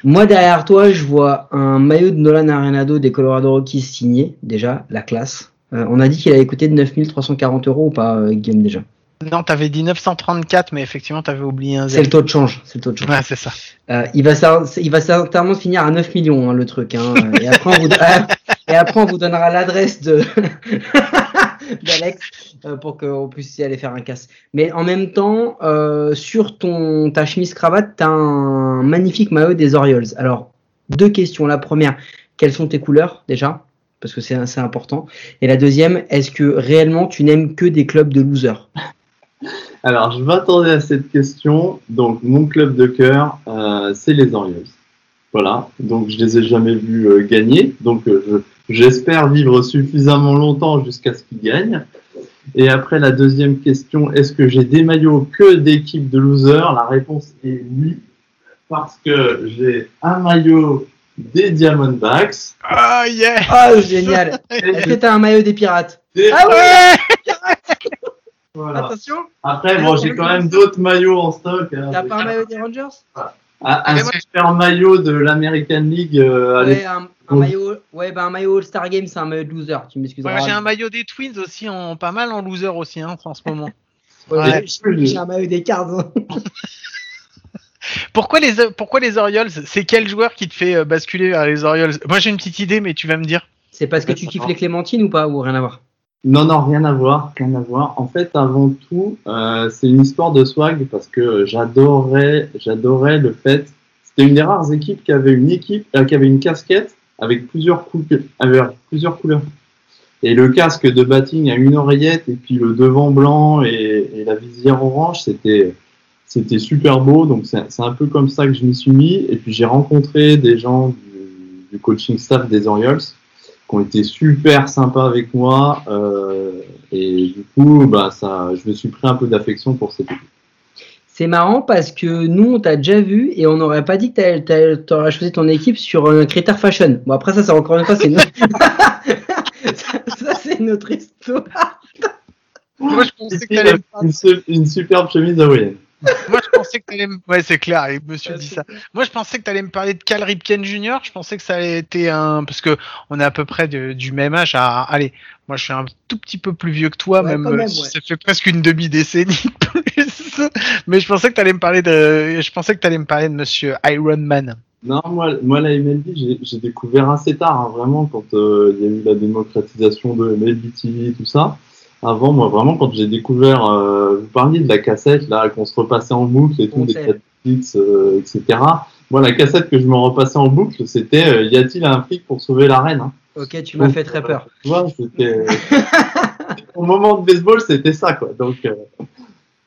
Moi derrière toi, je vois un maillot de Nolan Arenado des Colorado Rockies signé déjà, la classe. Euh, on a dit qu'il avait coûté de 9340 euros ou pas, euh, Game déjà non, t'avais dit 934, mais effectivement, t'avais oublié un zéro. C'est le taux de change. C'est le tôt de change. Ouais, c'est ça. Euh, il va, il va certainement finir à 9 millions, hein, le truc. Hein. Et, après, on vous, et après, on vous donnera l'adresse de d'Alex euh, pour qu'on puisse y aller faire un casse. Mais en même temps, euh, sur ton ta chemise cravate, t'as un magnifique maillot des Orioles. Alors, deux questions. La première, quelles sont tes couleurs déjà? Parce que c'est assez important. Et la deuxième, est-ce que réellement tu n'aimes que des clubs de losers? Alors, je m'attendais à cette question. Donc, mon club de cœur, euh, c'est les Orioles. Voilà. Donc, je les ai jamais vus gagner. Donc, j'espère vivre suffisamment longtemps jusqu'à ce qu'ils gagnent. Et après, la deuxième question, est-ce que j'ai des maillots que d'équipes de losers? La réponse est oui. Parce que j'ai un maillot des Diamondbacks. Oh yeah! Oh génial! Est-ce que t'as un maillot des pirates? ah ouais! Attention. Après, bon, j'ai quand même d'autres maillots en stock. Hein, T'as pas un maillot des Rangers? Un, super maillot de l'American League. Euh, ouais, un, maillot, ouais, bah un maillot All-Star Game, c'est un maillot de loser. Tu m'excuseras. j'ai un maillot des Twins aussi, en, pas mal en loser aussi, hein, en ce moment. ouais, j'ai un maillot des Cards. Hein. pourquoi les pourquoi les Orioles? C'est quel joueur qui te fait euh, basculer vers les Orioles? Moi j'ai une petite idée, mais tu vas me dire. C'est parce que tu kiffes les clémentines ou pas ou rien à voir? Non, non, rien à voir, rien à voir. En fait, avant tout, euh, c'est une histoire de swag parce que j'adorais, j'adorais le fait. C'était une des rares équipes qui avait une équipe, euh, qui avait une casquette avec plusieurs, avec plusieurs couleurs. Et le casque de batting à une oreillette et puis le devant blanc et, la visière orange, c'était c'était super beau. Donc c'est un peu comme ça que je m'y suis mis. Et puis j'ai rencontré des gens du, du coaching staff des Orioles ont été super sympas avec moi. Euh, et du coup, bah, ça, je me suis pris un peu d'affection pour cette équipe. C'est marrant parce que nous, on t'a déjà vu et on n'aurait pas dit que tu aurais choisi ton équipe sur un critère fashion. Bon, après, ça, c'est encore une fois, c'est notre... ça, c'est notre histoire. Moi, je pensais que une, une superbe chemise hawaïenne. Moi, je pensais que t'allais me... Ouais, c'est clair, et monsieur dit ça. Moi, je pensais que t'allais me parler de Cal Ripken Jr. Je pensais que ça allait été un... Parce que on est à peu près du même âge à... Allez, moi, je suis un tout petit peu plus vieux que toi, même, euh, ça fait presque une demi-décennie plus. Mais je pensais que t'allais me parler de... Je pensais que t'allais me parler de monsieur Iron Man. Non, moi, moi la MLB, j'ai découvert assez tard, hein, vraiment, quand euh, il y a eu la démocratisation de MLB TV, tout ça avant, moi, vraiment, quand j'ai découvert, euh, vous parliez de la cassette, là, qu'on se repassait en boucle et tout, des hits, euh, etc. Moi, la cassette que je me repassais en boucle, c'était euh, Y a-t-il un flic pour sauver la reine hein? Ok, tu m'as fait très peur. tu vois, c'était. Au moment de baseball, c'était ça, quoi. Donc,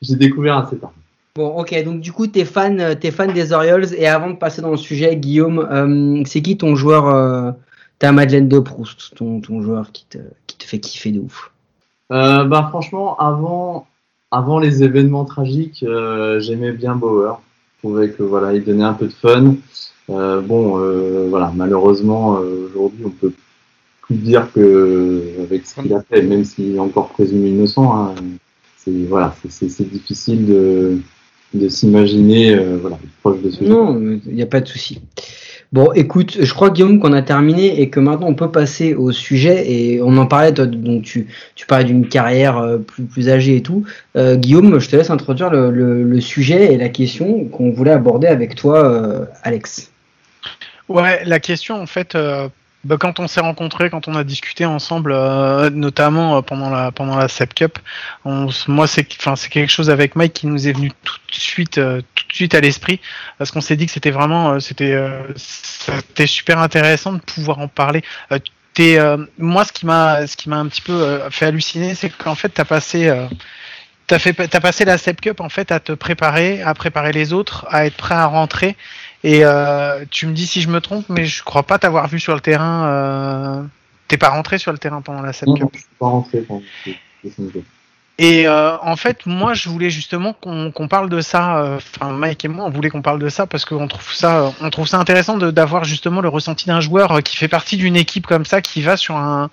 j'ai découvert assez tard. Bon, ok, donc du coup, tu es fan, es fan des Orioles. Et avant de passer dans le sujet, Guillaume, c'est qui ton joueur T'as Madeleine de Proust, ton, ton joueur qui te, qui te fait kiffer de ouf? Euh, bah franchement, avant, avant les événements tragiques, euh, j'aimais bien Bauer. Je trouvais que voilà, il donnait un peu de fun. Euh, bon, euh, voilà, malheureusement aujourd'hui, on peut plus dire que avec ce qu'il a fait, même s'il est encore présumé innocent, hein, c'est voilà, c'est difficile de, de s'imaginer voilà proche de ce. Non, il n'y a pas de souci. Bon, écoute, je crois Guillaume qu'on a terminé et que maintenant on peut passer au sujet et on en parlait, donc tu, tu parlais d'une carrière euh, plus, plus âgée et tout. Euh, Guillaume, je te laisse introduire le, le, sujet et la question qu'on voulait aborder avec toi, euh, Alex. Ouais, la question en fait, bah, quand on s'est rencontrés, quand on a discuté ensemble, euh, notamment euh, pendant la pendant la Sep Cup, on, moi c'est enfin c'est quelque chose avec Mike qui nous est venu tout de suite euh, tout de suite à l'esprit parce qu'on s'est dit que c'était vraiment c'était c'était super intéressant de pouvoir en parler. T'es, moi ce qui m'a ce qui m'a un petit peu fait halluciner, c'est qu'en fait t'as passé t'as fait t'as passé la Sep Cup en fait à te préparer, à préparer les autres, à être prêt à rentrer et euh, tu me dis si je me trompe, mais je crois pas t'avoir vu sur le terrain. Euh... T'es pas rentré sur le terrain pendant la scène Non, non je suis pas rentré pendant et euh, en fait, moi, je voulais justement qu'on parle de ça. Enfin, Mike et moi, on voulait qu'on parle de ça parce qu'on trouve ça, on trouve ça intéressant d'avoir justement le ressenti d'un joueur qui fait partie d'une équipe comme ça, qui va sur un,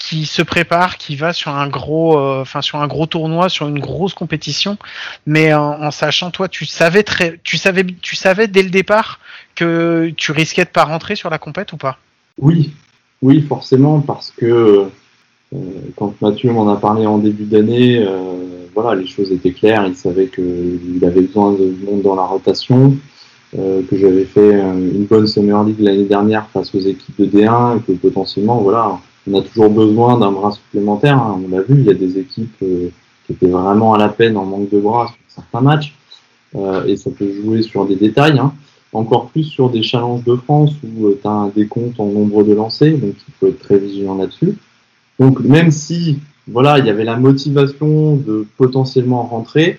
qui se prépare, qui va sur un gros, euh, enfin sur un gros tournoi, sur une grosse compétition, mais en, sachant, toi, tu savais très, tu savais, tu savais dès le départ que tu risquais de pas rentrer sur la compète ou pas? Oui, oui, forcément, parce que euh, quand Mathieu m'en a parlé en début d'année, euh, voilà, les choses étaient claires. Il savait qu'il avait besoin de monde dans la rotation. que j'avais fait une bonne Summer League l'année dernière face aux équipes de D1 et que potentiellement, voilà, on a toujours besoin d'un bras supplémentaire. Hein. On l'a vu, il y a des équipes euh, qui étaient vraiment à la peine en manque de bras sur certains matchs. Euh, et ça peut jouer sur des détails. Hein. Encore plus sur des challenges de France où euh, tu as un décompte en nombre de lancers, donc il faut être très vigilant là-dessus. Donc même si voilà, il y avait la motivation de potentiellement rentrer,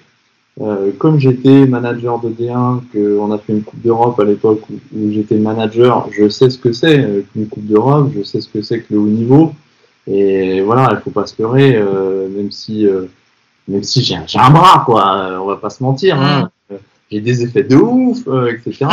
euh, comme j'étais manager de D1, qu'on a fait une Coupe d'Europe à l'époque où, j'étais manager, je sais ce que c'est euh, une Coupe d'Europe, je sais ce que c'est que le haut niveau. Et voilà, il faut pas se leurrer, euh, même si, même si j'ai un bras, quoi. on va pas se mentir. Hein. Mm. J'ai des effets de ouf, etc.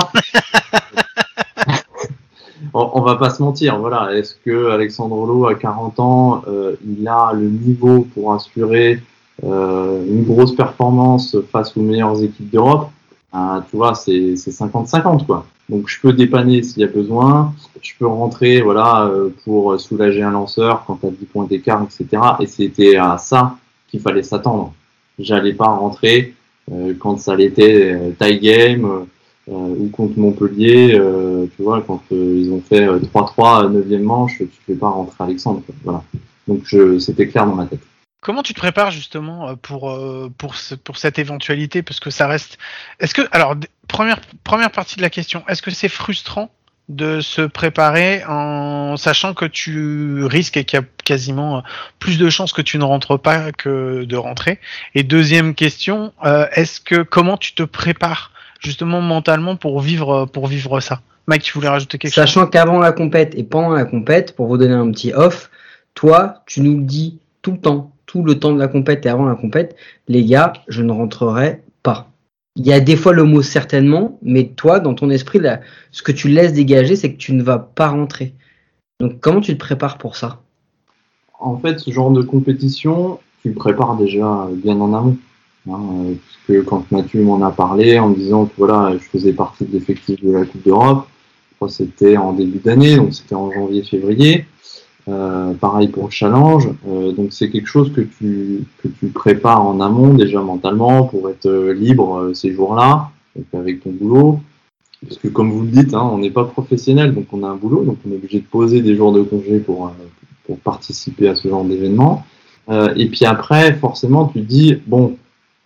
on, on, va pas se mentir. Voilà, est-ce que Alexandre Lowe à 40 ans, il a le niveau pour assurer une grosse performance face aux meilleures équipes d'Europe, ben, tu vois, c'est 50-50 quoi. Donc je peux dépanner s'il y a besoin, je peux rentrer voilà pour soulager un lanceur quand tu as 10 points d'écart, etc. Et c'était à ça qu'il fallait s'attendre. J'allais pas rentrer quand ça l'était tie game euh, ou contre Montpellier, euh, tu vois, quand euh, ils ont fait 3-3 9e manche, tu fais pas rentrer Alexandre. Voilà. Donc c'était clair dans ma tête. Comment tu te prépares justement pour pour pour cette éventualité? Parce que ça reste Est-ce que alors première première partie de la question, est-ce que c'est frustrant de se préparer en sachant que tu risques et qu'il y a quasiment plus de chances que tu ne rentres pas que de rentrer? Et deuxième question, est-ce que comment tu te prépares justement mentalement pour vivre pour vivre ça? Mike, tu voulais rajouter quelque chose? Sachant qu'avant la compète et pendant la compète, pour vous donner un petit off, toi, tu nous le dis tout le temps, tout le temps de la compète et avant la compète, les gars, je ne rentrerai pas. Il y a des fois le mot certainement, mais toi, dans ton esprit, là, ce que tu laisses dégager, c'est que tu ne vas pas rentrer. Donc, comment tu te prépares pour ça? En fait, ce genre de compétition, tu prépares déjà bien en amont. Hein, euh, puisque quand Mathieu m'en a parlé en me disant que voilà, je faisais partie de l'effectif de la Coupe d'Europe, c'était en début d'année, donc c'était en janvier-février. Euh, pareil pour le challenge. Euh, donc c'est quelque chose que tu, prépares en amont déjà mentalement pour être libre ces jours-là, avec ton boulot. Parce que comme vous le dites, hein, on n'est pas professionnel, donc on a un boulot, donc on est obligé de poser des jours de congé pour, participer à ce genre d'événement. et puis après, forcément, tu dis, bon,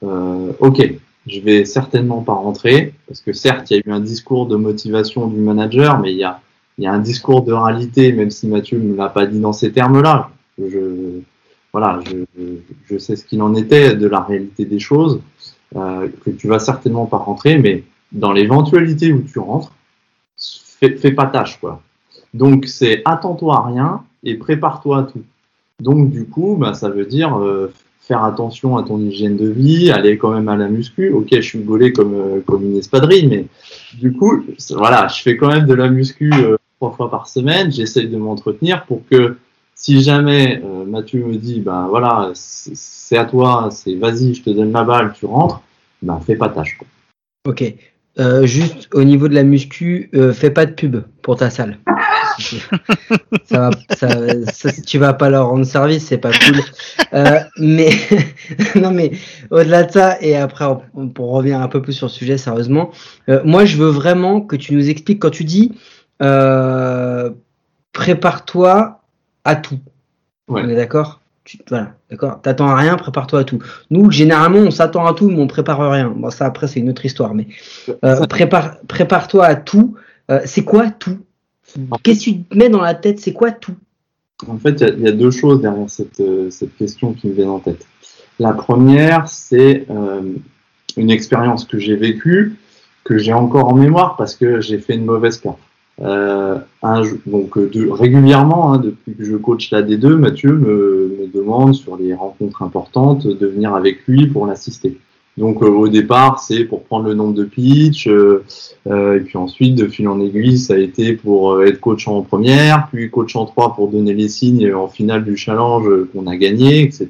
euh, ok, je vais certainement pas rentrer, parce que certes, il y a eu un discours de motivation du manager, mais il y a, il y a un discours de réalité, même si Mathieu ne l'a pas dit dans ces termes-là. Je, voilà, je, je, sais ce qu'il en était de la réalité des choses, euh, que tu vas certainement pas rentrer, mais dans l'éventualité où tu rentres, fais, fais pas tâche, quoi. Donc c'est attends-toi à rien et prépare-toi à tout. Donc du coup, bah, ça veut dire euh, faire attention à ton hygiène de vie, aller quand même à la muscu. Ok, je suis gaulé comme, euh, comme une espadrille, mais du coup, voilà, je fais quand même de la muscu euh, trois fois par semaine. J'essaye de m'entretenir pour que si jamais euh, Mathieu me dit, ben voilà, c'est à toi, c'est vas-y, je te donne la balle, tu rentres, ben fais pas tâche. Quoi. Ok. juste au niveau de la muscu, fais pas de pub pour ta salle ça va, tu vas pas leur rendre service, c'est pas cool. Euh, mais non, mais au-delà de ça, et après, pour revenir un peu plus sur le sujet sérieusement, euh, moi, je veux vraiment que tu nous expliques quand tu dis euh, prépare-toi à tout. On est d'accord? Voilà, d'accord? T'attends à rien, prépare-toi à tout. Nous, généralement, on s'attend à tout, mais on prépare rien. Bon, ça après, c'est une autre histoire. Mais prépare, prépare-toi à tout. c'est quoi tout? Qu'est-ce que tu te mets dans la tête? C'est quoi tout? En fait, il y, a deux choses derrière euh, cette, question qui me viennent en tête. La première, c'est euh, une expérience que j'ai vécue, que j'ai encore en mémoire parce que j'ai fait une mauvaise carte. Euh, donc régulièrement, hein, depuis que je coach la D2, Mathieu me, me, demande sur les rencontres importantes de venir avec lui pour l'assister. Donc euh, au départ, c'est pour prendre le nombre de pitch, euh, euh, et puis ensuite, de fil en aiguille, ça a été pour être coach en première, puis coach en 3 pour donner les signes en finale du challenge qu'on a gagné, etc.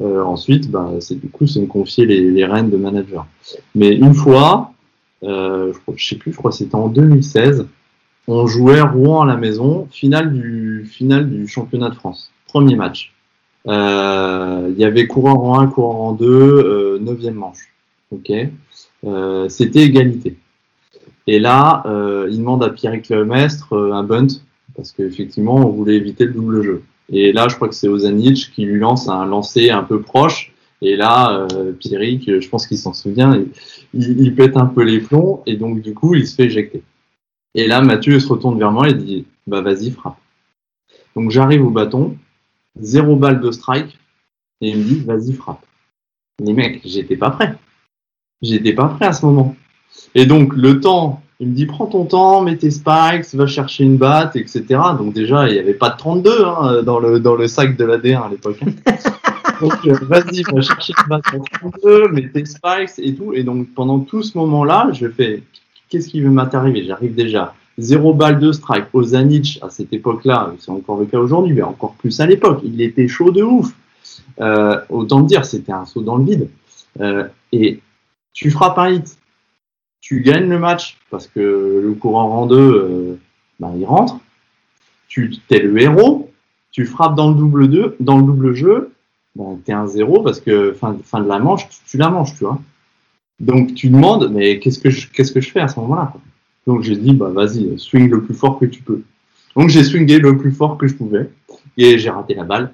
ensuite, bah, c'est du coup, c'est me confier les, les rênes de manager. Mais une fois, je, je sais plus, je crois que c'était en 2016, on jouait Rouen à la maison, finale du championnat de France, premier match. Euh, il y avait coureur en 1, coureur en 2, euh, 9 manche. Euh, C'était égalité. Et là, euh, il demande à Pierrick Lemestre euh, un bunt, parce qu'effectivement, on voulait éviter le double jeu. Et là, je crois que c'est Ozanic qui lui lance un lancer un peu proche. Et là, euh, Pierrick, je pense qu'il s'en souvient, il, il, pète un peu les plombs et donc du coup, il se fait éjecter. Et là, Mathieu se retourne vers moi et dit Bah vas-y, frappe. Donc j'arrive au bâton, zéro balle de strike, et il me dit, vas-y, frappe. Les mecs, j'étais pas prêt. J'étais pas prêt à ce moment. Et donc, le temps, il me dit, prends ton temps, mets tes spikes, va chercher une batte, etc. Donc, déjà, il n'y avait pas de 32 hein, dans, le, dans le sac de la D1 à l'époque. Hein. donc, euh, vas-y, va chercher une batte en 32, mets tes spikes et tout. Et donc, pendant tout ce moment-là, je fais, qu'est-ce qui va m'arriver J'arrive déjà Zéro balle de strike. Ozanic, à cette époque-là, c'est encore le cas aujourd'hui, mais encore plus à l'époque, il était chaud de ouf. Euh, autant dire, c'était un saut dans le vide. Euh, et tu frappes un hit, tu gagnes le match parce que le courant rang 2, euh, bah, il rentre. Tu es le héros, tu frappes dans le double 2, dans le double jeu, bah, tu es un zéro parce que fin, fin de la manche, tu, la manches, tu vois. Donc tu demandes, mais qu'est-ce que je, qu'est-ce que je fais à ce moment-là Donc j'ai dit, bah vas-y, swing le plus fort que tu peux. Donc j'ai swingé le plus fort que je pouvais et j'ai raté la balle.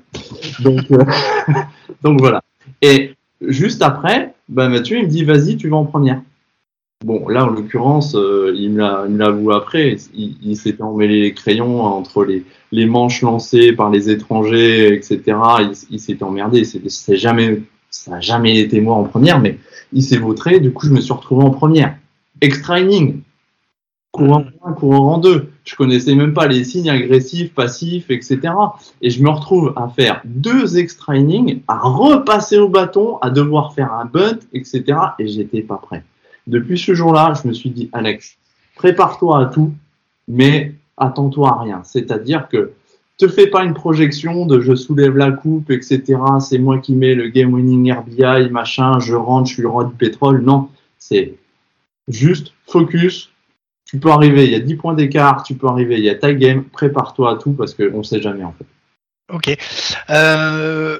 Donc, euh, donc voilà. Et juste après, bah, Mathieu il me dit, vas-y, tu vas en première. Bon, là, en l'occurrence, euh, il me l'a avoué après, il, s'était emmêlé les crayons entre les, les, manches lancées par les étrangers, etc. Il, il s'était emmerdé. C'est jamais, ça n'a jamais été moi en première, mais il s'est vautré. Du coup, je me suis retrouvé en première. Extra inning, courant 1, courant 2. Je connaissais même pas les signes agressifs, passifs, etc. Et je me retrouve à faire deux extra innings, à repasser au bâton, à devoir faire un bunt, etc. Et j'étais pas prêt. Depuis ce jour-là, je me suis dit, Alex, prépare-toi à tout, mais attends-toi à rien. C'est-à-dire que te fais pas une projection de je soulève la coupe, etc. C'est moi qui mets le game winning RBI, machin, je rentre, je suis le roi du pétrole. Non, c'est juste focus. Tu peux arriver, il y a 10 points d'écart, tu peux arriver, il y a ta game, prépare-toi à tout parce qu'on ne sait jamais en fait. Ok. Euh,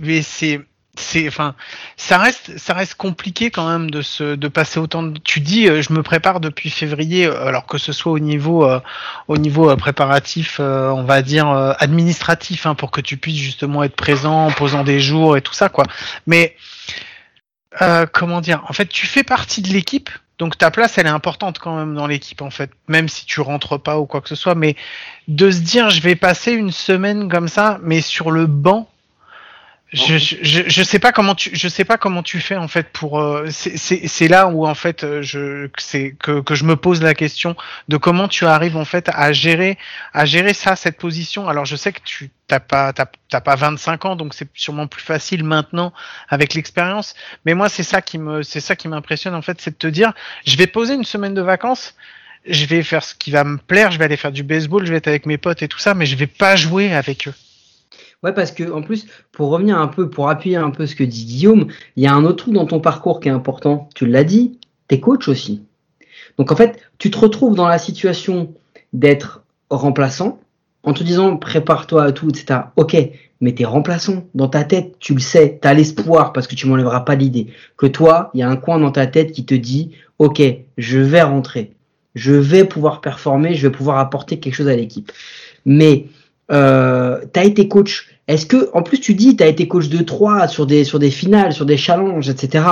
mais c'est c'est enfin ça reste ça reste compliqué quand même de se de passer autant de tu dis euh, je me prépare depuis février euh, alors que ce soit au niveau euh, au niveau préparatif on va dire administratif hein, pour que tu puisses justement être présent en posant des jours et tout ça quoi. Mais comment dire en fait tu fais partie de l'équipe donc ta place elle est importante quand même dans l'équipe en fait même si tu rentres pas ou quoi que ce soit mais de se dire je vais passer une semaine comme ça mais sur le banc je, je, je sais pas comment tu je sais pas comment tu fais en fait pour euh, c'est là où en fait euh, je c'est que, que je me pose la question de comment tu arrives en fait à gérer à gérer ça cette position. Alors je sais que tu t'as pas t'as pas 25 ans donc c'est sûrement plus facile maintenant avec l'expérience. Mais moi c'est ça qui me c'est ça qui m'impressionne en fait c'est de te dire je vais poser une semaine de vacances je vais faire ce qui va me plaire je vais aller faire du baseball je vais être avec mes potes et tout ça mais je vais pas jouer avec eux Ouais, parce que en plus, pour revenir un peu, pour appuyer un peu ce que dit Guillaume, il y a un autre truc dans ton parcours qui est important. Tu l'as dit, t'es coach aussi. Donc en fait, tu te retrouves dans la situation d'être remplaçant en te disant prépare-toi à tout, etc. Ok, mais t'es remplaçant. Dans ta tête, tu le sais, t'as l'espoir parce que tu m'enlèveras pas l'idée que toi, il y a un coin dans ta tête qui te dit ok, je vais rentrer, je vais pouvoir performer, je vais pouvoir apporter quelque chose à l'équipe. Mais euh, tu as été coach. Est-ce que, en plus, tu dis, tu as été coach de 3 sur des, sur des finales, sur des challenges, etc.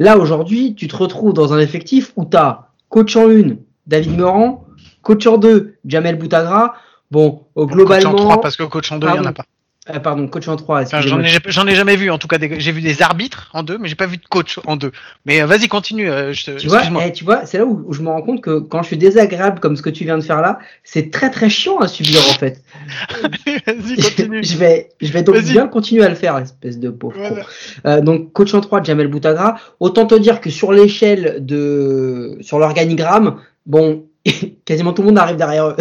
Là, aujourd'hui, tu te retrouves dans un effectif où tu as coach en 1, David Meurant, coach en 2, Jamel Boutagra. Bon, globalement. Coach en 3, parce que coach en 2, il n'y en a pas. Euh, pardon, coach en 3. J'en ai, ai, jamais vu, en tout cas, j'ai vu des arbitres en 2, mais j'ai pas vu de coach en 2. Mais euh, vas-y, continue. Euh, je, tu, vois, eh, tu vois, c'est là où, je me rends compte que quand je suis désagréable comme ce que tu viens de faire là, c'est très très chiant à subir en fait. vas-y, continue. je, vais, je vais donc bien continuer à le faire, espèce de pauvre. Euh, donc, coach en 3, Jamel Boutagra. Autant te dire que sur l'échelle de, sur l'organigramme, bon, quasiment tout le monde arrive derrière eux.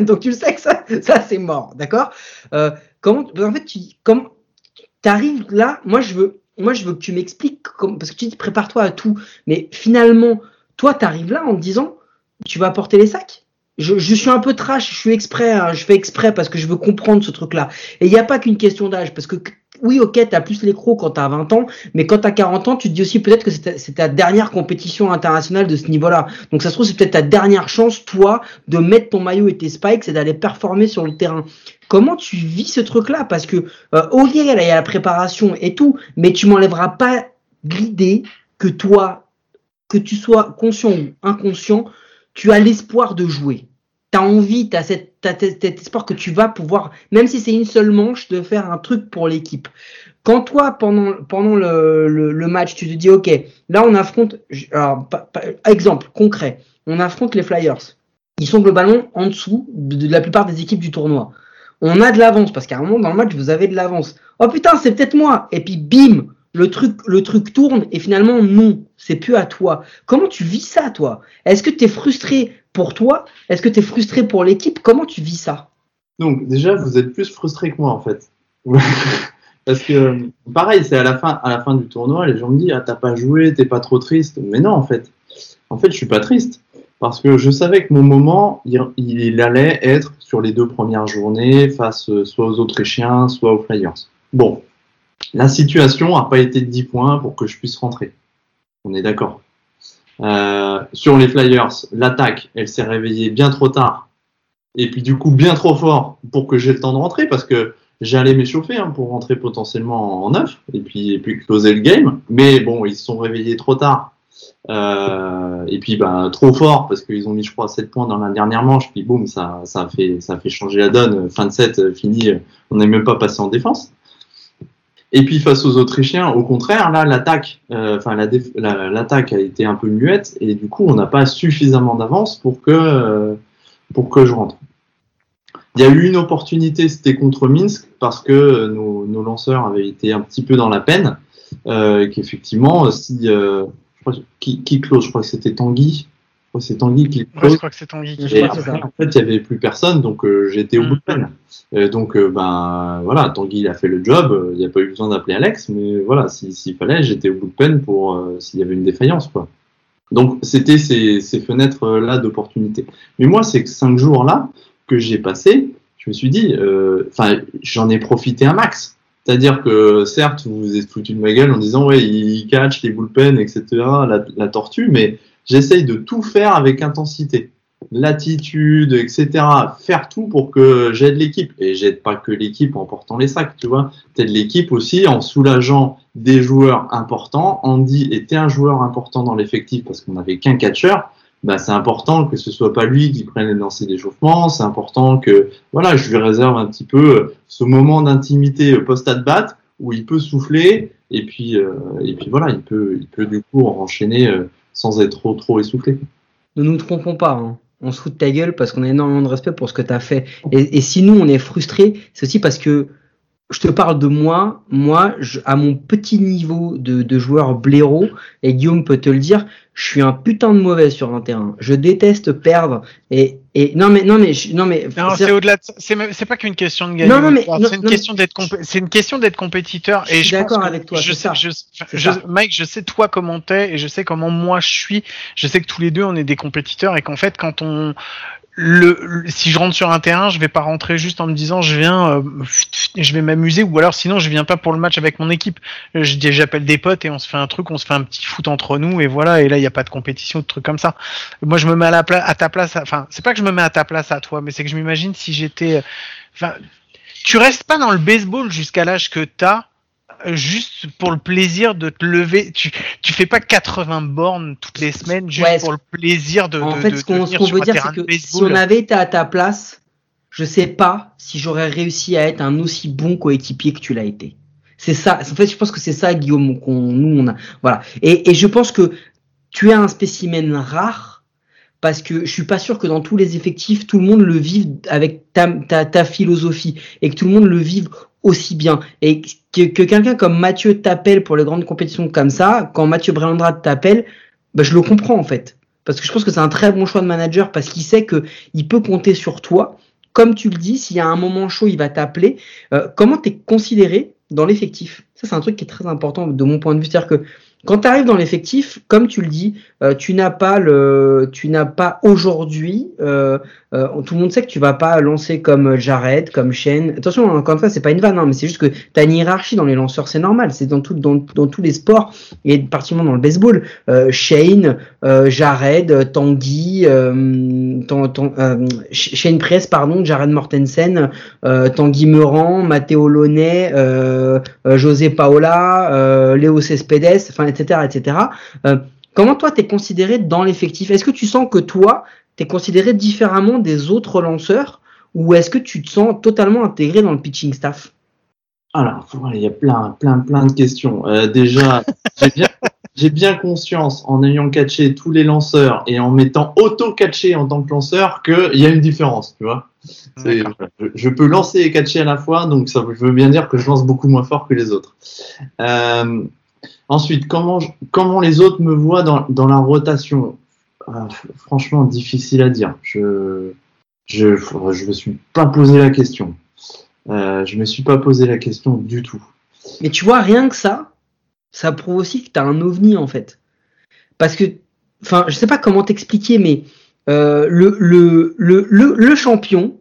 donc tu le sais que ça, ça c'est mort, d'accord? Comment, en fait, tu, arrives là, moi je veux, moi je veux que tu m'expliques parce que tu dis prépare-toi à tout, mais finalement, toi tu arrives là en te disant, tu vas porter les sacs? Je, suis un peu trash, je suis exprès, hein, je fais exprès parce que je veux comprendre ce truc-là. Et il n'y a pas qu'une question d'âge, parce que oui, ok, tu as plus les quand tu as 20 ans, mais quand tu as 40 ans, tu te dis aussi peut-être que c'est ta, dernière compétition internationale de ce niveau-là. Donc ça se trouve, c'est peut-être ta dernière chance, toi, de mettre ton maillot et tes spikes et d'aller performer sur le terrain. Comment tu vis ce truc-là? Parce que, euh, ok, il y a la préparation et tout, mais tu m'enlèveras pas l'idée que toi, que tu sois conscient ou inconscient, tu as l'espoir de jouer tu envie, tu as, cet espoir que tu vas pouvoir, même si c'est une seule manche, de faire un truc pour l'équipe. Quand toi, pendant, le, match, tu te dis, OK, là on affronte, alors, exemple concret, on affronte les Flyers. Ils sont globalement en dessous de, la plupart des équipes du tournoi. On a de l'avance, parce qu'à un moment dans le match, vous avez de l'avance. Oh putain, c'est peut-être moi. Et puis bim, le truc, le truc tourne et finalement non, c'est plus à toi. Comment tu vis ça, toi? Est-ce que tu es frustré pour toi? Est-ce que tu es frustré pour l'équipe? Comment tu vis ça? Donc déjà, vous êtes plus frustré que moi en fait. Parce que, pareil, c'est à la fin, à la fin du tournoi, les gens me disent, ah, t'as pas joué, t'es pas trop triste. Mais non, en fait. En fait, je suis pas triste. Parce que je savais que mon moment, il, allait être sur les deux premières journées face soit aux Autrichiens, soit aux Flyers. Bon. La situation n'a pas été de 10 points pour que je puisse rentrer. On est d'accord. Euh, sur les Flyers, l'attaque, elle s'est réveillée bien trop tard. Et puis du coup, bien trop fort pour que j'ai le temps de rentrer parce que j'allais m'échauffer hein, pour rentrer potentiellement en neuf et puis, et puis closer le game. Mais bon, ils se sont réveillés trop tard. Euh, et puis bah, trop fort parce qu'ils ont mis je crois 7 points dans la dernière manche puis boum ça, ça, fait, ça fait changer la donne fin de set fini on n'est même pas passé en défense et puis face aux Autrichiens, au contraire, là, l'attaque, euh, enfin l'attaque a été un peu muette et du coup, on n'a pas suffisamment d'avance pour que euh, pour que je rentre. Il y a eu une opportunité, c'était contre Minsk parce que nos, nos, lanceurs avaient été un petit peu dans la peine. Euh, qu'effectivement, si euh, qui, qui close, je crois que c'était Tanguy, c'est Tanguy qui je crois que c'est Tanguy qui En fait, il n'y avait plus personne, donc euh, j'étais au mm. bout de peine. donc, euh, ben voilà, Tanguy il a fait le job. Il n'y a pas eu besoin d'appeler Alex, mais voilà, s'il fallait, j'étais au bout de peine pour euh, s'il y avait une défaillance, quoi. Donc, c'était ces, ces fenêtres-là d'opportunité. Mais moi, ces cinq jours-là que j'ai passé, je me suis dit, enfin, j'en ai profité un max. C'est-à-dire que certes, vous vous êtes foutu de ma gueule en disant ouais, il catch les bullpen, etc., la, tortue, mais j'essaye de tout faire avec intensité. L'attitude, etc. Faire tout pour que j'aide l'équipe. Et j'aide pas que l'équipe en portant les sacs, tu vois. T'aides l'équipe aussi en soulageant des joueurs importants. Andy était un joueur important dans l'effectif parce qu'on n'avait qu'un catcheur. Bah, c'est important que ce soit pas lui qui prenne les lancers d'échauffement. C'est important que, voilà, je lui réserve un petit peu ce moment d'intimité post-at-bat où il peut souffler et puis, euh, et puis voilà, il peut, il peut du coup enchaîner euh, sans être trop, trop essoufflé. Ne nous trompons pas. Hein. On se fout de ta gueule parce qu'on a énormément de respect pour ce que tu as fait. Et, et, si nous, on est frustrés, c'est aussi parce que je te parle de moi, moi, je, à mon petit niveau de, de, joueur blaireau, et Guillaume peut te le dire, je suis un putain de mauvais sur un terrain. Je déteste perdre. Et, et non mais non mais non mais c'est au-delà. C'est pas qu'une question de gagner. Non, non mais c'est une, question d'être c'est une question d'être compétiteur. Et je suis d'accord avec toi. Je sais, je, je, Mike, je sais toi comment t'es et je sais comment moi je suis. Je sais que tous les deux on est des compétiteurs et qu'en fait quand on le, si je rentre sur un terrain, je vais pas rentrer juste en me disant je viens, euh, je vais m'amuser ou alors sinon je viens pas pour le match avec mon équipe. J'appelle des potes et on se fait un truc, on se fait un petit foot entre nous et voilà. Et là il y a pas de compétition, de trucs comme ça. Moi je me mets à, la à ta place. Enfin c'est pas que je me mets à ta place à toi, mais c'est que je m'imagine si j'étais. Enfin tu restes pas dans le baseball jusqu'à l'âge que t'as juste pour le plaisir de te lever. Tu, tu fais pas 80 bornes toutes les semaines juste pour le plaisir de. En fait, ce qu'on veut dire, c'est que si on avait été à ta place, je sais pas si j'aurais réussi à être un aussi bon coéquipier que tu l'as été. C'est ça. En fait, je pense que c'est ça, Guillaume, qu'on nous on a. Voilà. Et, et je pense que tu es un spécimen rare parce que je suis pas sûr que dans tous les effectifs, tout le monde le vive avec ta, ta, ta philosophie et que tout le monde le vive aussi bien. Et que, que quelqu'un comme Mathieu t'appelle pour les grandes compétitions comme ça, quand Mathieu Brelandrade t'appelle, bah, je le comprends en fait. Parce que je pense que c'est un très bon choix de manager parce qu'il sait que il peut compter sur toi. Comme tu le dis, s'il y a un moment chaud, il va t'appeler. Euh, comment tu es considéré dans l'effectif? Ça, c'est un truc qui est très important de mon point de vue. C'est-à-dire que quand tu arrives dans l'effectif, comme tu le dis, euh, tu n'as pas le, tu n'as pas aujourd'hui. Euh, euh, tout le monde sait que tu vas pas lancer comme Jared, comme Shane. Attention, encore une fois, c'est pas une vanne, hein, mais c'est juste que tu as une hiérarchie dans les lanceurs, c'est normal. C'est dans tout, dans, dans, tous les sports et particulièrement dans le baseball. Shane, Jared, Tanguy, Shane Press, pardon, Jared Mortensen, Tanguy Meurant, Matteo Launay, José Paola, Léo Cespedes, enfin etc., etc. Euh, comment toi, tu es considéré dans l'effectif? Est-ce que tu sens que toi, tu es considéré différemment des autres lanceurs? Ou est-ce que tu te sens totalement intégré dans le pitching staff? Alors, il y a plein, plein, plein de questions. Euh, déjà, j'ai bien, conscience, en ayant catché tous les lanceurs et en m'étant auto-catché en tant que lanceur, qu'il y a une différence, tu vois. Je, peux lancer et catcher à la fois, donc ça veut bien dire que je lance beaucoup moins fort que les autres. Euh, Ensuite, comment, les autres me voient dans, dans la rotation? Ah, Franchement, difficile à dire. Je je je me suis pas posé la question. Euh, je me suis pas posé la question du tout. Mais tu vois, rien que ça, ça prouve aussi que tu as un ovni en fait. Parce que, enfin, je sais pas comment t'expliquer, mais euh, le, le, le, le, champion,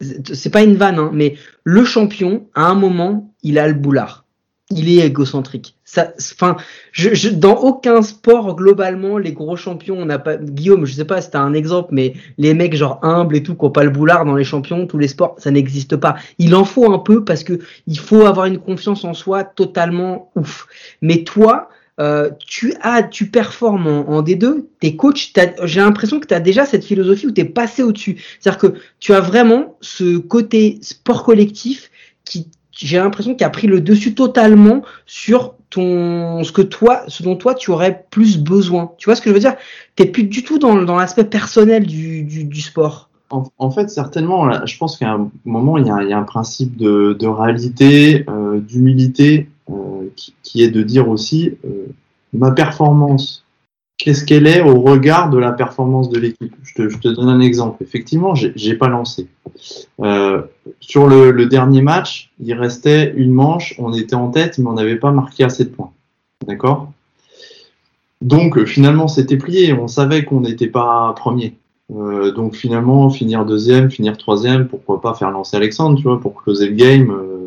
c'est pas une vanne, hein, mais le champion, à un moment, il a le boulard. Il est égocentrique. Ça, enfin, je, je, dans aucun sport globalement, les gros champions, on n'a pas. Guillaume, je sais pas, c'était un exemple, mais les mecs genre humbles et tout, qui n'ont pas le boulard dans les champions, tous les sports, ça n'existe pas. Il en faut un peu parce que il faut avoir une confiance en soi totalement ouf. Mais toi, euh, tu as, tu performes en, D2, tes coachs, j'ai l'impression que tu as déjà cette philosophie où tu es passé au-dessus. C'est-à-dire que tu as vraiment ce côté sport collectif qui, j'ai l'impression qu'il a pris le dessus totalement sur ton, ce que toi, ce dont toi tu aurais plus besoin. Tu vois ce que je veux dire? T'es plus du tout dans, dans l'aspect personnel du, du, sport. En, fait, certainement, je pense qu'à un moment, il y a, il y a un principe de, de réalité, euh, d'humilité euh, qui, est de dire aussi euh, ma performance, qu'est-ce qu'elle est au regard de la performance de l'équipe? Je te, donne un exemple. Effectivement, j'ai pas lancé. Euh, sur le, dernier match, il restait une manche, on était en tête, mais on n'avait pas marqué assez de points. D'accord? Donc finalement, c'était plié. On savait qu'on n'était pas premier. Euh, donc finalement, finir deuxième, finir troisième, pourquoi pas faire lancer Alexandre, tu vois, pour closer le game. Euh,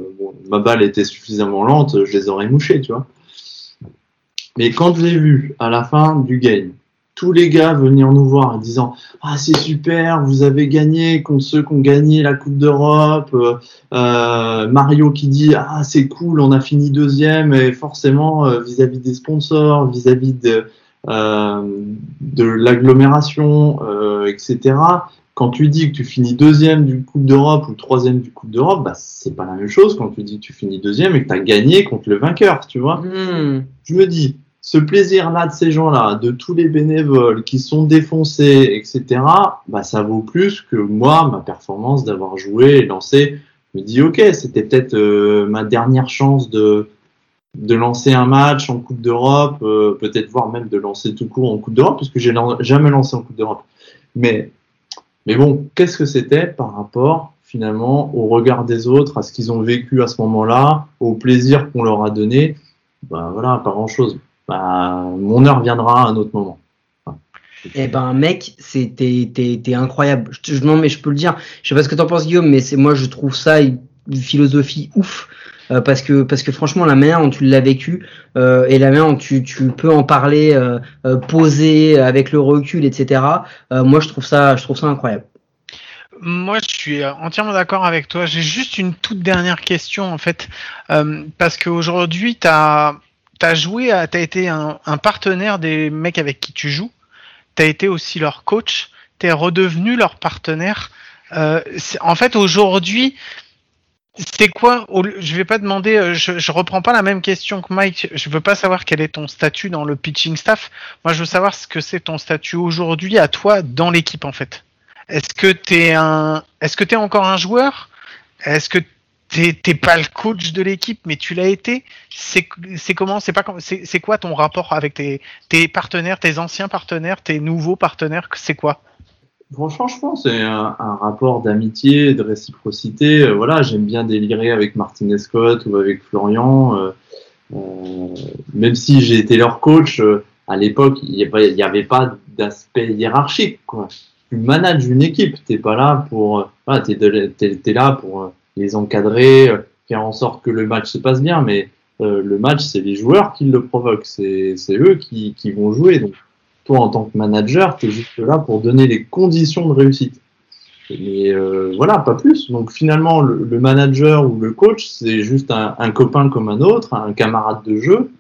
ma balle était suffisamment lente, je les aurais mouchés, tu vois. Mais quand je l'ai vu à la fin du game, tous les gars venir nous voir en disant ah c'est super vous avez gagné contre ceux qui ont gagné la Coupe d'Europe euh, euh Mario qui dit ah c'est cool on a fini deuxième et forcément vis-à-vis des sponsors vis-à-vis de euh, de l'agglomération, euh, etc. Quand tu dis que tu finis deuxième du Coupe d'Europe ou troisième du Coupe d'Europe, bah, c'est pas la même chose quand tu dis que tu finis deuxième et que tu as gagné contre le vainqueur, tu vois. Hmm. Je me dis, ce plaisir-là de ces gens-là, de tous les bénévoles qui sont défoncés, etc., bah, ça vaut plus que moi, ma performance d'avoir joué et lancé. Je me dis, ok, c'était peut-être euh, ma dernière chance de, de lancer un match en Coupe d'Europe, euh, peut-être voir même de lancer tout court en Coupe d'Europe, parce que j'ai jamais lancé en Coupe d'Europe. Mais, mais bon, qu'est-ce que c'était par rapport finalement au regard des autres, à ce qu'ils ont vécu à ce moment-là, au plaisir qu'on leur a donné? Ben voilà, pas grand-chose. Bah, mon heure viendra à un autre moment. Eh ben mec, c'était incroyable. Je, non mais je peux le dire. Je sais pas ce que t'en penses Guillaume, mais c'est moi je trouve ça une philosophie ouf euh, parce que parce que franchement la manière dont tu l'as vécu euh, et la manière dont tu, tu peux en parler euh, euh poser avec le recul etc moi je trouve ça je trouve ça incroyable moi, je suis entièrement d'accord avec toi. J'ai juste une toute dernière question, en fait, parce qu'aujourd'hui, tu as, as, joué, tu as été un, partenaire des mecs avec qui tu joues, tu as été aussi leur coach, tu es redevenu leur partenaire. en fait, aujourd'hui, c'est quoi Je vais pas demander. Euh, je, je reprends pas la même question que Mike. Je veux pas savoir quel est ton statut dans le pitching staff. Moi, je veux savoir ce que c'est ton statut aujourd'hui à toi dans l'équipe en fait. Est-ce que t'es un Est-ce que t'es encore un joueur? Est-ce que t'es pas le coach de l'équipe, mais tu l'as été C'est comment C'est c'est quoi ton rapport avec tes, partenaires, tes anciens partenaires, tes nouveaux partenaires C'est quoi? Franchement, c'est un, rapport d'amitié, de réciprocité. Euh, voilà, j'aime bien délirer avec Martin Scott ou avec Florian. Euh, euh, même si j'ai été leur coach, à l'époque, il n'y avait, pas d'aspect hiérarchique. Tu manages une équipe, t'es pas là pour, voilà, là pour les encadrer, faire en sorte que le match se passe bien. Mais le match, c'est les joueurs qui le provoquent, c'est, eux qui, qui vont jouer. Donc, toi, en tant que manager, tu es juste là pour donner les conditions de réussite. Mais euh, voilà, pas plus. Donc finalement, le, manager ou le coach, c'est juste un, copain comme un autre, un camarade de jeu,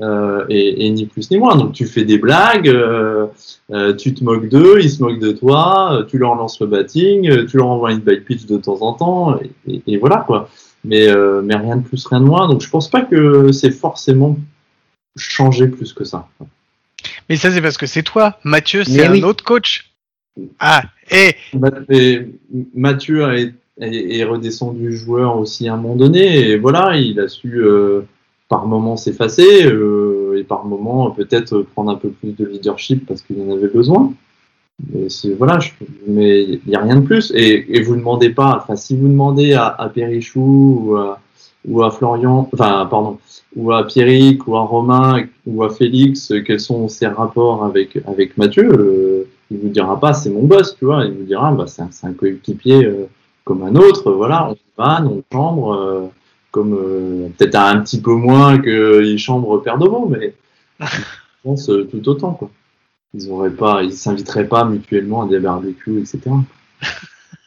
euh, et, ni plus ni moins. Donc tu fais des blagues, euh, tu te moques d'eux, ils se moquent de toi, tu leur lances le batting, tu leur envoies une bite pitch de temps en temps, et, et voilà quoi. Mais, mais rien de plus, rien de moins. Donc je pense pas que c'est forcément changé plus que ça. Mais ça, c'est parce que c'est toi. Mathieu, c'est un autre coach. Ah, et. Mathieu est, redescendu joueur aussi à un moment donné. Et voilà, il a su euh, par moments s'effacer euh, et par moments peut-être prendre un peu plus de leadership parce qu'il en avait besoin. Mais voilà, mais il n'y a rien de plus. Et, et vous demandez pas, enfin, si vous demandez à, à Perichou ou à, ou à Florian, enfin, pardon, ou à Pierrick, ou à Romain, ou à Félix, quels sont ses rapports avec, avec Mathieu, euh, il vous dira pas c'est mon boss, tu vois, il vous dira bah, c'est un, coéquipier euh, comme un autre, voilà, on vanne, on chambre, euh, comme peut-être un petit peu moins que il chambre Père Domo, mais je pense tout autant, quoi. Ils auraient pas, ils s'inviteraient pas mutuellement à des barbecues, etc.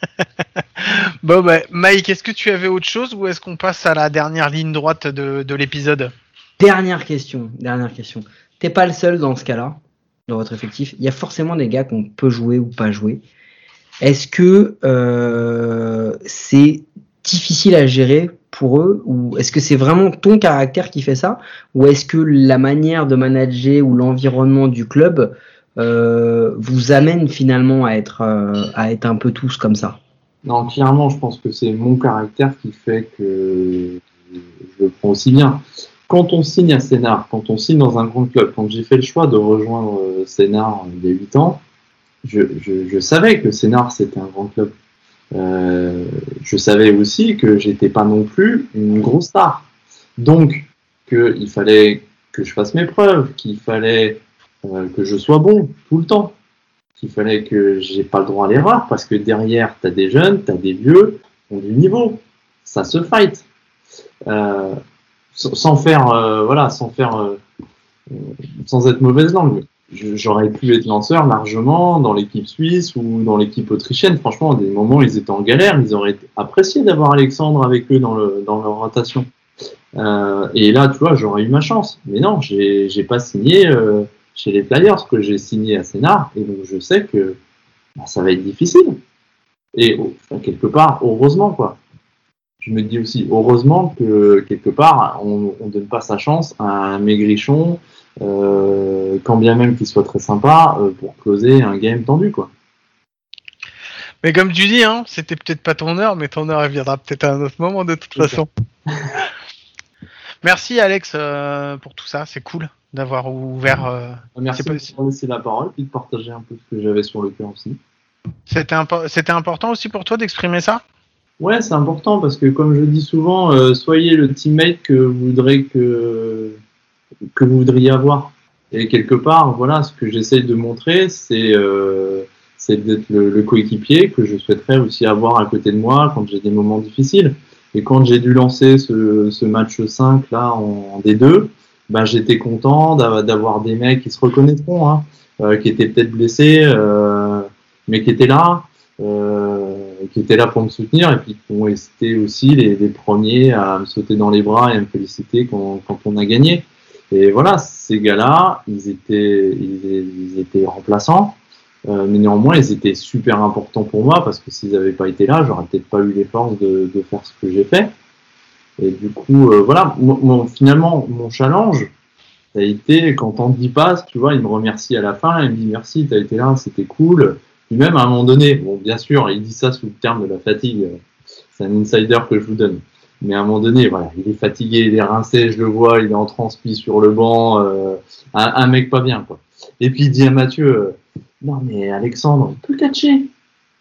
bon, bah, Mike, est-ce que tu avais autre chose ou est-ce qu'on passe à la dernière ligne droite de, l'épisode? Dernière question, dernière question. T'es pas le seul dans ce cas-là, dans votre effectif. Il y a forcément des gars qu'on peut jouer ou pas jouer. Est-ce que euh, c'est difficile à gérer pour eux ou est-ce que c'est vraiment ton caractère qui fait ça ou est-ce que la manière de manager ou l'environnement du club euh, vous amène finalement à être, euh, à être un peu tous comme ça? Non, clairement, je pense que c'est mon caractère qui fait que je le prends aussi bien. Quand on signe à Sénard, quand on signe dans un grand club, quand j'ai fait le choix de rejoindre euh, Sénard il y a 8 ans, je, je, savais que Sénard c'était un grand club. Je savais aussi que j'étais pas non plus une grosse star. Donc, qu'il fallait que je fasse mes preuves, qu'il fallait euh, que je sois bon tout le temps. Qu'il fallait que j'ai pas le droit à l'erreur parce que derrière, tu as des jeunes, tu as des vieux, ont du niveau. Ça se fight. Euh, sans faire, euh, voilà, sans faire, euh, sans être mauvaise langue. J'aurais pu être lanceur largement dans l'équipe suisse ou dans l'équipe autrichienne. Franchement, à des moments, ils étaient en galère. Ils auraient apprécié d'avoir Alexandre avec eux dans, le, dans leur rotation. Euh, et là, tu vois, j'aurais eu ma chance. Mais non, j'ai pas signé euh, chez les Players que j'ai signé à Sénard, et donc je sais que bah, ça va être difficile. Et quelque part, heureusement, quoi. Je me dis aussi, heureusement que quelque part, on ne donne pas sa chance à un maigrichon, quand bien même qu'il soit très sympa, euh, pour closer un game tendu, quoi. Mais comme tu dis, hein, c'était peut-être pas ton heure, mais ton heure elle viendra peut-être à un autre moment de toute façon. Merci Alex euh, pour tout ça, c'est cool d'avoir ouvert. Euh, merci de me laisser la parole et de partager un peu ce que j'avais sur le cœur aussi. C'était important aussi pour toi d'exprimer ça? Ouais, c'est important parce que comme je dis souvent, euh, soyez le teammate que vous voudrez que que vous voudriez avoir. Et quelque part, voilà, ce que j'essaye de montrer, c'est euh, d'être le, coéquipier que je souhaiterais aussi avoir à côté de moi quand j'ai des moments difficiles. Et quand j'ai dû lancer ce, ce match 5 là en D2, ben, j'étais content d'avoir des mecs qui se reconnaîtront, hein, euh, qui étaient peut-être blessés, euh, mais qui étaient là, euh, qui étaient là pour me soutenir et puis qui ont été aussi les, les, premiers à me sauter dans les bras et à me féliciter quand, quand on a gagné. Et voilà, ces gars-là, ils étaient, ils, étaient remplaçants, euh, mais néanmoins, ils étaient super importants pour moi parce que s'ils n'avaient pas été là, j'aurais peut-être pas eu les forces de, de faire ce que j'ai fait. Et du coup, euh, voilà, finalement, mon challenge, ça a été quand Andy passe, tu vois, il me remercie à la fin, il me dit merci, t'as été là, c'était cool. Puis même à un moment donné, bon, bien sûr, il dit ça sous le terme de la fatigue, c'est un insider que je vous donne. Mais à un moment donné, voilà, il est fatigué, il est rincé, je le vois, il est en transpi sur le banc, euh, un, mec pas bien, quoi. Et puis il dit à Mathieu, euh, non mais Alexandre, il peut catcher.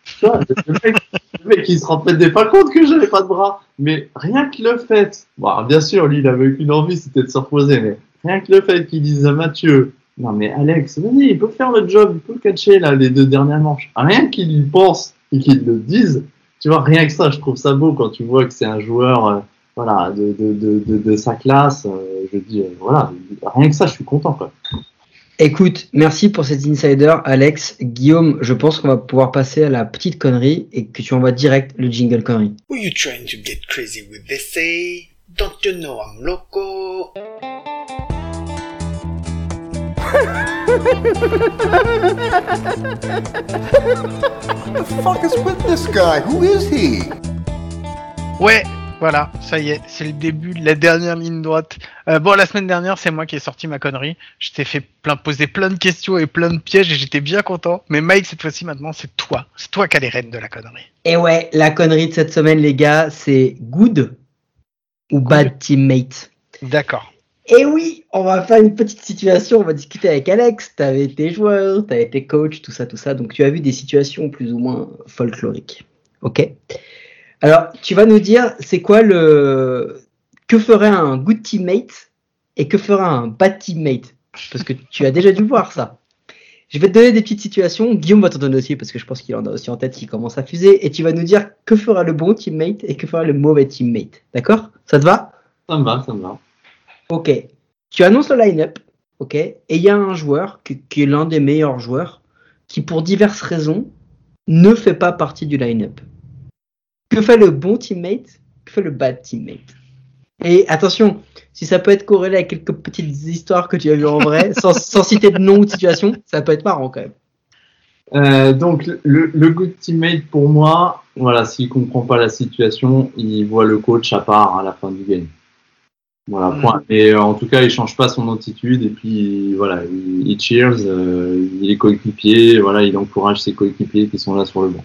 Tu vois, le mec, le mec, il se rend peut-être pas compte que j'avais pas de bras. Mais rien que le fait, bon, bien sûr, lui, il avait qu'une envie, c'était de se reposer, mais rien que le fait qu'il dise à Mathieu, non mais Alex, vas-y, il peut faire le job, il peut catcher là les deux dernières manches. Rien qu'il y pense et qu'il le dise, tu vois, rien que ça, je trouve ça beau quand tu vois que c'est un joueur, euh, voilà, de, de, de, de, sa classe. Euh, je dis, euh, voilà, rien que ça, je suis content quoi. Écoute, merci pour cet insider, Alex. Guillaume, je pense qu'on va pouvoir passer à la petite connerie et que tu envoies direct le jingle connerie. Who you trying to get crazy with this? Don't you know I'm loco? The fuck is with this guy? Who is he? Ouais, voilà, ça y est, c'est le début de la dernière ligne droite. Euh, bon, la semaine dernière, c'est moi qui ai sorti ma connerie. Je t'ai fait plein, poser plein de questions et plein de pièges et j'étais bien content. Mais Mike, cette fois-ci, maintenant, c'est toi. C'est toi qui as les rênes de la connerie. Et ouais, la connerie de cette semaine, les gars, c'est good ou bad teammate? D'accord. Et oui, on va faire une petite situation, on va discuter avec Alex. Tu avais été joueur, tu été coach, tout ça, tout ça. Donc tu as vu des situations plus ou moins folkloriques. Ok alors, tu vas nous dire, c'est quoi le que ferait un good teammate et que fera un bad teammate? Parce que tu as déjà dû voir ça. Je vais te donner des petites situations. Guillaume va t'en donner aussi parce que je pense qu'il en a aussi en tête qui commence à fuser. Et tu vas nous dire que fera le bon teammate et que fera le mauvais teammate. D'accord? Ça te va? Ça me va, ça me va. Ok. Tu annonces le line-up. Ok. Et il y a un joueur qui, qui est l'un des meilleurs joueurs qui, pour diverses raisons, ne fait pas partie du line-up. Que fait le bon teammate? Que fait le bad teammate? Et attention, si ça peut être corrélé à quelques petites histoires que tu as vues en vrai, sans, sans, citer de nom ou de situation, ça peut être marrant quand même. Euh, donc le, le, good teammate pour moi, voilà, s'il comprend pas la situation, il voit le coach à part à la fin du game. Voilà, mm. point. Et euh, en tout cas, il change pas son attitude et puis voilà, il, il cheers, euh, il est coéquipier, voilà, il encourage ses coéquipiers qui sont là sur le banc.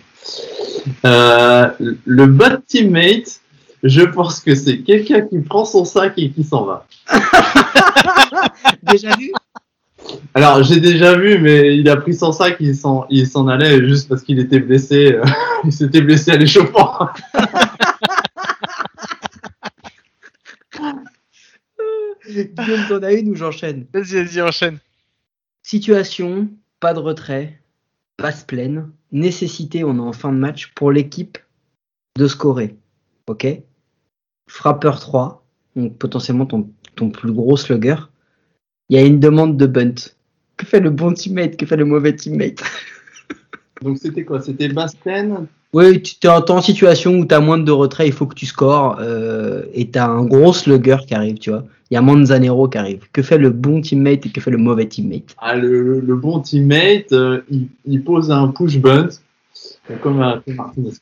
Euh, le bad teammate, je pense que c'est quelqu'un qui prend son sac et qui s'en va. déjà vu? Alors j'ai déjà vu, mais il a pris son sac, il s'en, il s'en allait juste parce qu'il était blessé. il s'était blessé à l'échauffement. Guillaume, t'en as une ou j'enchaîne Vas-y, vas-y, enchaîne. Situation, pas de retrait, passe pleine, nécessité, on est en fin de match pour l'équipe de scorer. Ok? Frappeur 3, donc potentiellement ton, ton plus gros slugger. Il y a une demande de bunt. Que fait le bon teammate? Que fait le mauvais teammate? Donc c'était quoi? C'était basse pleine oui, tu es en situation où tu as moins de retrait, il faut que tu scores euh, et tu as un gros slugger qui arrive, tu vois. Il y a Manzanero qui arrive. Que fait le bon teammate et que fait le mauvais teammate? Ah, le, le, bon teammate, euh, il, il, pose un push bunt, comme a fait Martinez.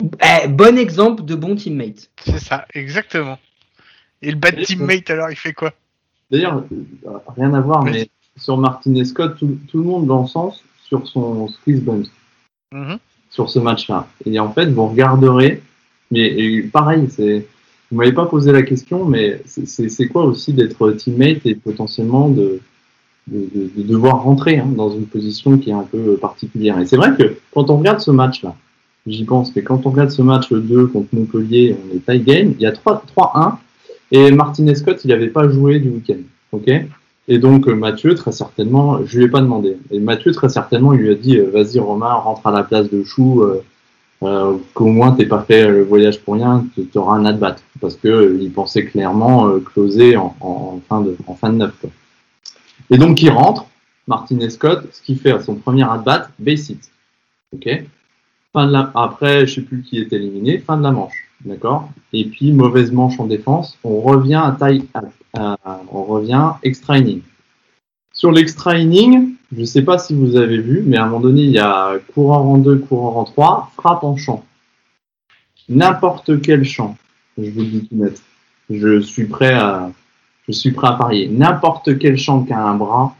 Eh, bon exemple de bon teammate. C'est ça, exactement. Et le bad teammate, alors, il fait quoi? D'ailleurs, euh, rien à voir, mais sur Martinez Scott, tout, tout, le monde l'encense sur son squeeze bunt. Mm -hmm sur ce match-là. Et en fait, vous regarderez, mais pareil, c'est, vous m'avez pas posé la question, mais c'est quoi aussi d'être teammate et potentiellement de, de, de, devoir rentrer hein, dans une position qui est un peu particulière? Et c'est vrai que quand on regarde ce match-là, j'y pense, mais quand on regarde ce match 2 contre Montpellier, on est tie game, il y a 3-1, et Martinez Scott, il n'avait pas joué du week-end. ok? Et donc euh, Mathieu, très certainement, je lui ai pas demandé. Et Mathieu, très certainement, il lui a dit euh, Vas-y, Romain, rentre à la place de Chou, euh, euh, qu'au moins t'es pas fait le voyage pour rien, tu auras un at-bat. Parce que il pensait clairement closer en, en, fin de, en fin de neuf. Quoi. Et donc il rentre, Martin Scott, ce qu'il fait à son premier at-bat, base hit. Ok? Fin de la... Après, je sais plus qui est éliminé, fin de la manche. D'accord? Et puis, mauvaise manche en défense, on revient à taille, on revient extra inning. Sur l'extra inning, je ne sais pas si vous avez vu, mais à un moment donné, il y a coureur en 2, coureur en 3, frappe en champ. N'importe quel champ, je vous le dis tout net. Je suis prêt à, je suis prêt à parier. N'importe quel champ qui a un bras,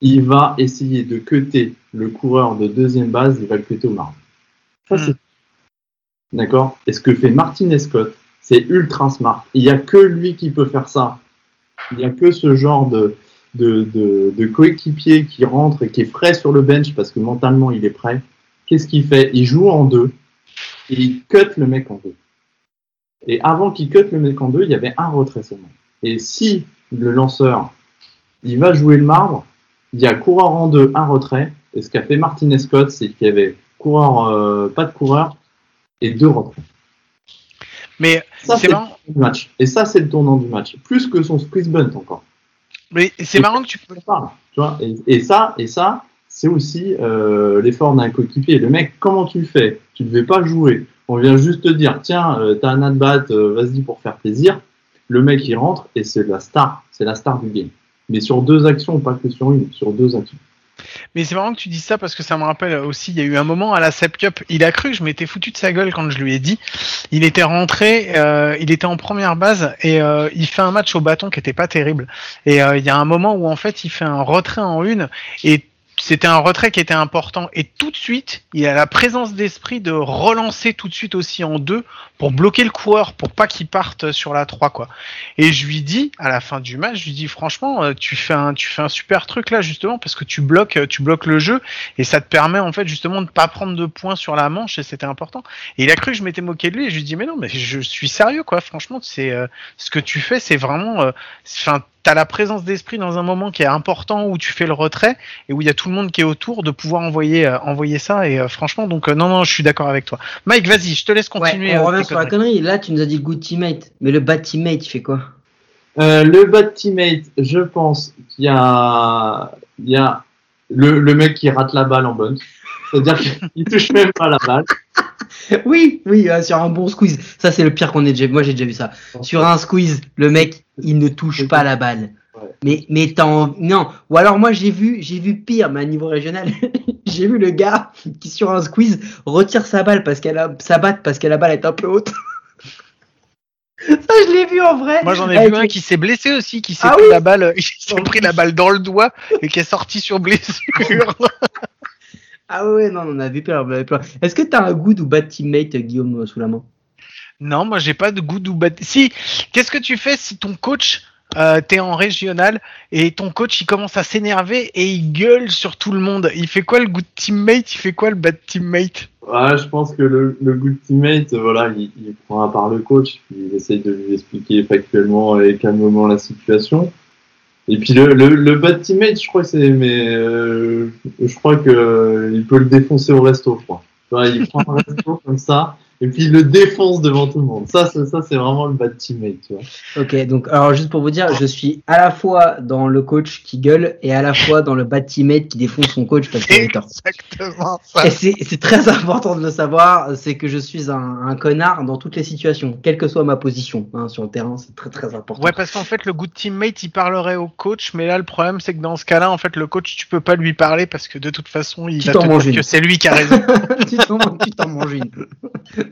il va essayer de cuter le coureur de deuxième base, il va le cuter au marbre. Ça, c'est D'accord? Et ce que fait Martin Scott, c'est ultra smart. Il n'y a que lui qui peut faire ça. Il n'y a que ce genre de, de, de, de coéquipier qui rentre et qui est frais sur le bench parce que mentalement il est prêt. Qu'est-ce qu'il fait? Il joue en deux et il cut le mec en deux. Et avant qu'il cut le mec en deux, il y avait un retrait seulement. Et si le lanceur, il va jouer le marbre, il y a coureur en deux, un retrait. Et ce qu'a fait Martin Scott, c'est qu'il y avait coureur, euh, pas de coureur, et deux retraits. Mais c'est marrant. Match. Et ça, c'est le tournant du match. Plus que son squeeze bunt encore. Mais c'est marrant que tu peux. Tu vois et, et, ça, et ça, c'est aussi euh, l'effort d'un coéquipier. Le mec, comment tu le fais? Tu ne devais pas jouer. On vient juste te dire, tiens, euh, t'as un at-bat, euh, vas-y pour faire plaisir. Le mec, il rentre et c'est la star. C'est la star du game. Mais sur deux actions, pas que sur une, sur deux actions. Mais c'est marrant que tu dises ça parce que ça me rappelle aussi, il y a eu un moment à la Sep Cup, il a cru je m'étais foutu de sa gueule quand je lui ai dit. Il était rentré, euh, il était en première base et euh, il fait un match au bâton qui était pas terrible. Et euh, il y a un moment où en fait il fait un retrait en une et c'était un retrait qui était important et tout de suite, il a la présence d'esprit de relancer tout de suite aussi en deux pour bloquer le coureur, pour pas qu'il parte sur la 3 quoi. Et je lui dis à la fin du match, je lui dis franchement, euh, tu fais un tu fais un super truc là justement parce que tu bloques tu bloques le jeu et ça te permet en fait justement de pas prendre de points sur la manche et c'était important. Et il a cru que je m'étais moqué de lui et je lui dis mais non mais je suis sérieux quoi, franchement c'est euh, ce que tu fais c'est vraiment euh, enfin t'as la présence d'esprit dans un moment qui est important où tu fais le retrait et où il y a tout le monde qui est autour de pouvoir envoyer euh, envoyer ça. Et euh, franchement donc euh, non non je suis d'accord avec toi. Mike vas-y je te laisse continuer on revient sur la connerie. Là tu nous as dit le good teammate. Mais le bad teammate il fait quoi? Le bad teammate je pense qu'il y a il y a le, le mec qui rate la balle en bonne c'est-à-dire qu'il touche même pas la balle oui, oui, sur un bon squeeze. Ça, c'est le pire qu'on ait déjà Moi, j'ai déjà vu ça. Sur un squeeze, le mec, il ne touche pas la balle. Mais, mais t'en, non. Ou alors, moi, j'ai vu, j'ai vu pire, mais à niveau régional, j'ai vu le gars qui, sur un squeeze, retire sa balle parce qu'elle a, sa batte parce que la balle est un peu haute. Ça, je l'ai vu en vrai. Moi, j'en ai vu un qui s'est blessé aussi, qui s'est ah pris la balle, il s'est pris la balle dans le doigt et qui est sorti sur blessure. Ah ouais, non, on a vu peur. Est-ce que tu as un good ou bad teammate, Guillaume, sous la main? Non, moi j'ai pas de good ou bad. Si, qu'est-ce que tu fais si ton coach, euh, t'es en régional et ton coach il commence à s'énerver et il gueule sur tout le monde? Il fait quoi le good teammate? Il fait quoi le bad teammate? Ouais, je pense que le, good teammate, voilà, il, il prend à part le coach, il essaye de lui expliquer factuellement et calmement la situation. Et puis le, le, le bad teammate, je crois que c'est, mais euh, je crois que euh, il peut le défoncer au resto, je crois. il prend un resto comme ça, et puis il le défonce devant tout le monde. Ça, ça, ça c'est vraiment le bad teammate, tu vois. Ok, donc alors juste pour vous dire, je suis à la fois dans le coach qui gueule et à la fois dans le bad teammate qui défonce son coach parce qu'il est tort. Exactement. Ça. Et c'est très important de le savoir, c'est que je suis un, un, connard dans toutes les situations, quelle que soit ma position hein, sur le terrain, c'est très très important. Ouais, parce qu'en fait le good teammate il parlerait au coach, mais là le problème c'est que dans ce cas-là, en fait le coach tu peux pas lui parler parce que de toute façon il va te dire que c'est lui qui a raison. tu t'en manges une.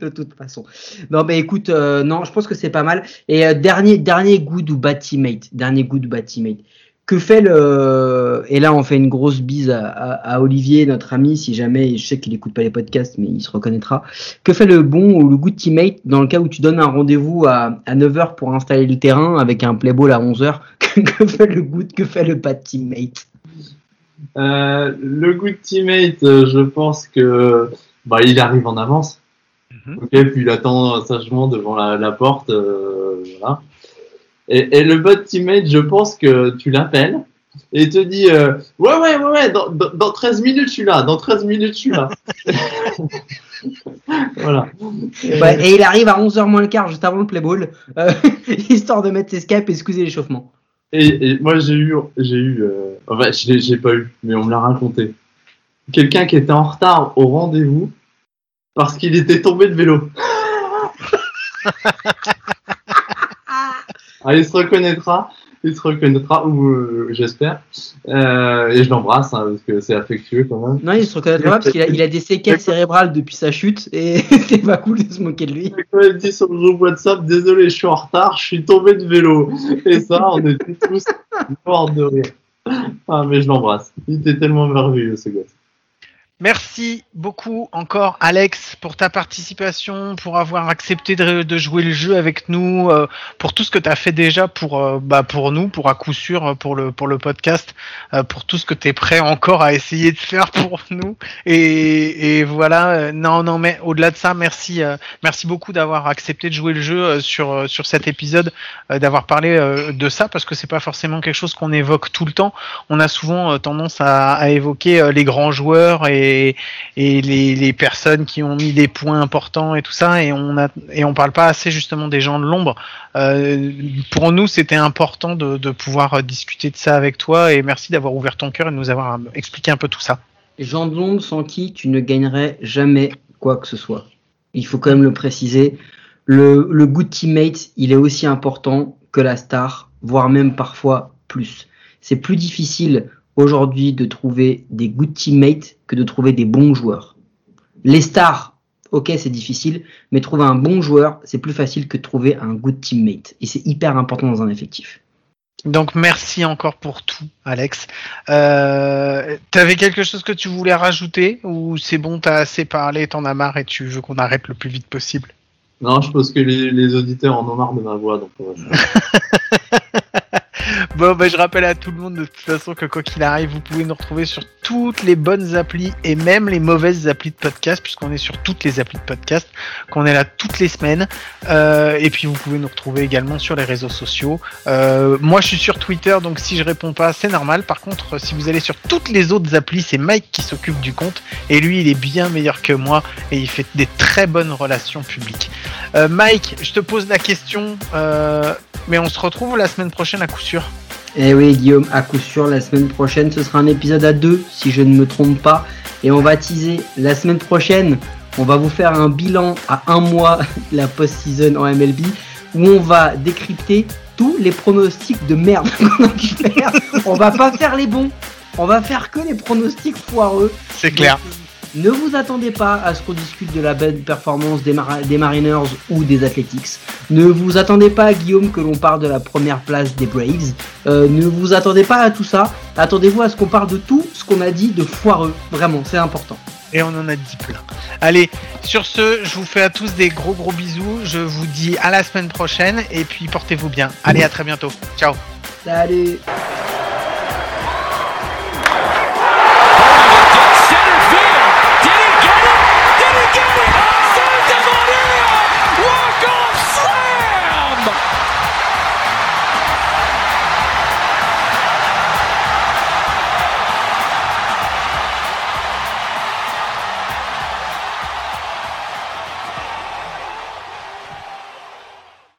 de toute façon. Non, mais écoute, euh, non, je pense que c'est pas mal. Et euh, dernier, dernier good ou bad teammate, dernier good ou bad teammate. Que fait le et là on fait une grosse bise à, Olivier, notre ami, si jamais je sais qu'il écoute pas les podcasts, mais il se reconnaîtra. Que fait le bon ou le good teammate dans le cas où tu donnes un rendez-vous à, à 9h pour installer le terrain avec un playball à 11h Que fait le good Que fait le bad teammate? Euh, Le good teammate, je pense que bah, il arrive en avance. Mhm. Ok, puis il attend sagement devant la, porte. Euh, voilà. et, et, le bot teammate, je pense que tu l'appelles et il te dit euh, Ouais, ouais, ouais, ouais, dans, dans, 13 minutes, je suis là. Dans 13 minutes, je suis là. voilà. et il arrive à 11h moins le quart, juste avant le playball, euh, histoire de mettre ses scapes et excuser l'échauffement. Et, et, moi, j'ai eu, j'ai eu, enfin, je l'ai pas eu, mais on me l'a raconté. Quelqu'un qui était en retard au rendez-vous parce qu'il était tombé de vélo. ah, il se reconnaîtra, il se reconnaîtra, ou euh, j'espère. Euh, et je l'embrasse, hein, parce que c'est affectueux quand même. Non, il se reconnaîtra pas parce qu'il a, il a des séquelles cérébrales depuis sa chute, et c'est pas cool de se moquer de lui. Quand il dit sur le groupe WhatsApp, désolé, je suis en retard, je suis tombé de vélo. Et ça, on était tous morts de rire. Ah, mais je l'embrasse. Il était tellement merveilleux, ce gosse. Merci beaucoup encore Alex pour ta participation, pour avoir accepté de, jouer le jeu avec nous, euh, pour tout ce que tu as fait déjà pour euh, bah, pour nous, pour à coup sûr pour le pour le podcast, euh, pour tout ce que tu es prêt encore à essayer de faire pour nous. Et, et voilà, non non mais au-delà de ça, merci merci beaucoup d'avoir accepté de jouer le jeu sur sur cet épisode, d'avoir parlé de ça parce que c'est pas forcément quelque chose qu'on évoque tout le temps. On a souvent tendance à, à évoquer les grands joueurs et et, les, personnes qui ont mis des points importants et tout ça, et on a et on parle pas assez justement des gens de l'ombre. Euh, pour nous, c'était important de, pouvoir discuter de ça avec toi, et merci d'avoir ouvert ton cœur et de nous avoir expliqué un peu tout ça. Gens de l'ombre sans qui tu ne gagnerais jamais quoi que ce soit. Il faut quand même le préciser. Le, le good teammate, il est aussi important que la star, voire même parfois plus. C'est plus difficile aujourd'hui de trouver des good teammates que de trouver des bons joueurs. Les stars, ok, c'est difficile, mais trouver un bon joueur, c'est plus facile que de trouver un good teammate. Et c'est hyper important dans un effectif. Donc merci encore pour tout, Alex. Euh, T'avais quelque chose que tu voulais rajouter ou c'est bon, t'as assez parlé, t'en as marre et tu veux qu'on arrête le plus vite possible? Non, je pense que les, auditeurs en ont marre de ma voix, donc. Bon, bah, je rappelle à tout le monde de toute façon que quoi qu'il arrive, vous pouvez nous retrouver sur toutes les bonnes applis et même les mauvaises applis de podcast, puisqu'on est sur toutes les applis de podcast, qu'on est là toutes les semaines. Euh, et puis vous pouvez nous retrouver également sur les réseaux sociaux. Euh, moi, je suis sur Twitter, donc si je réponds pas, c'est normal. Par contre, si vous allez sur toutes les autres applis, c'est Mike qui s'occupe du compte. Et lui, il est bien meilleur que moi et il fait des très bonnes relations publiques. Euh, Mike, je te pose la question, mais on se retrouve la semaine prochaine à coup sûr. Eh oui, Guillaume, à coup sûr, la semaine prochaine, ce sera un épisode à deux, si je ne me trompe pas. Et on va teaser la semaine prochaine. On va vous faire un bilan à un mois de la post-season en MLB, où on va décrypter tous les pronostics de merde qu'on a pu faire. on va pas faire les bons, on va faire que les pronostics foireux. C'est clair. Ne vous attendez pas à ce qu'on discute de la bonne performance des, des, Mariners ou des Athletics. Ne vous attendez pas, à Guillaume, que l'on parle de la première place des Braves. Euh, ne vous attendez pas à tout ça. Attendez-vous à ce qu'on parle de tout ce qu'on a dit de foireux. Vraiment, c'est important. Et on en a dit plein. Allez, sur ce, je vous fais à tous des gros gros bisous. Je vous dis à la semaine prochaine et puis portez-vous bien. Allez, à très bientôt. Ciao. Salut.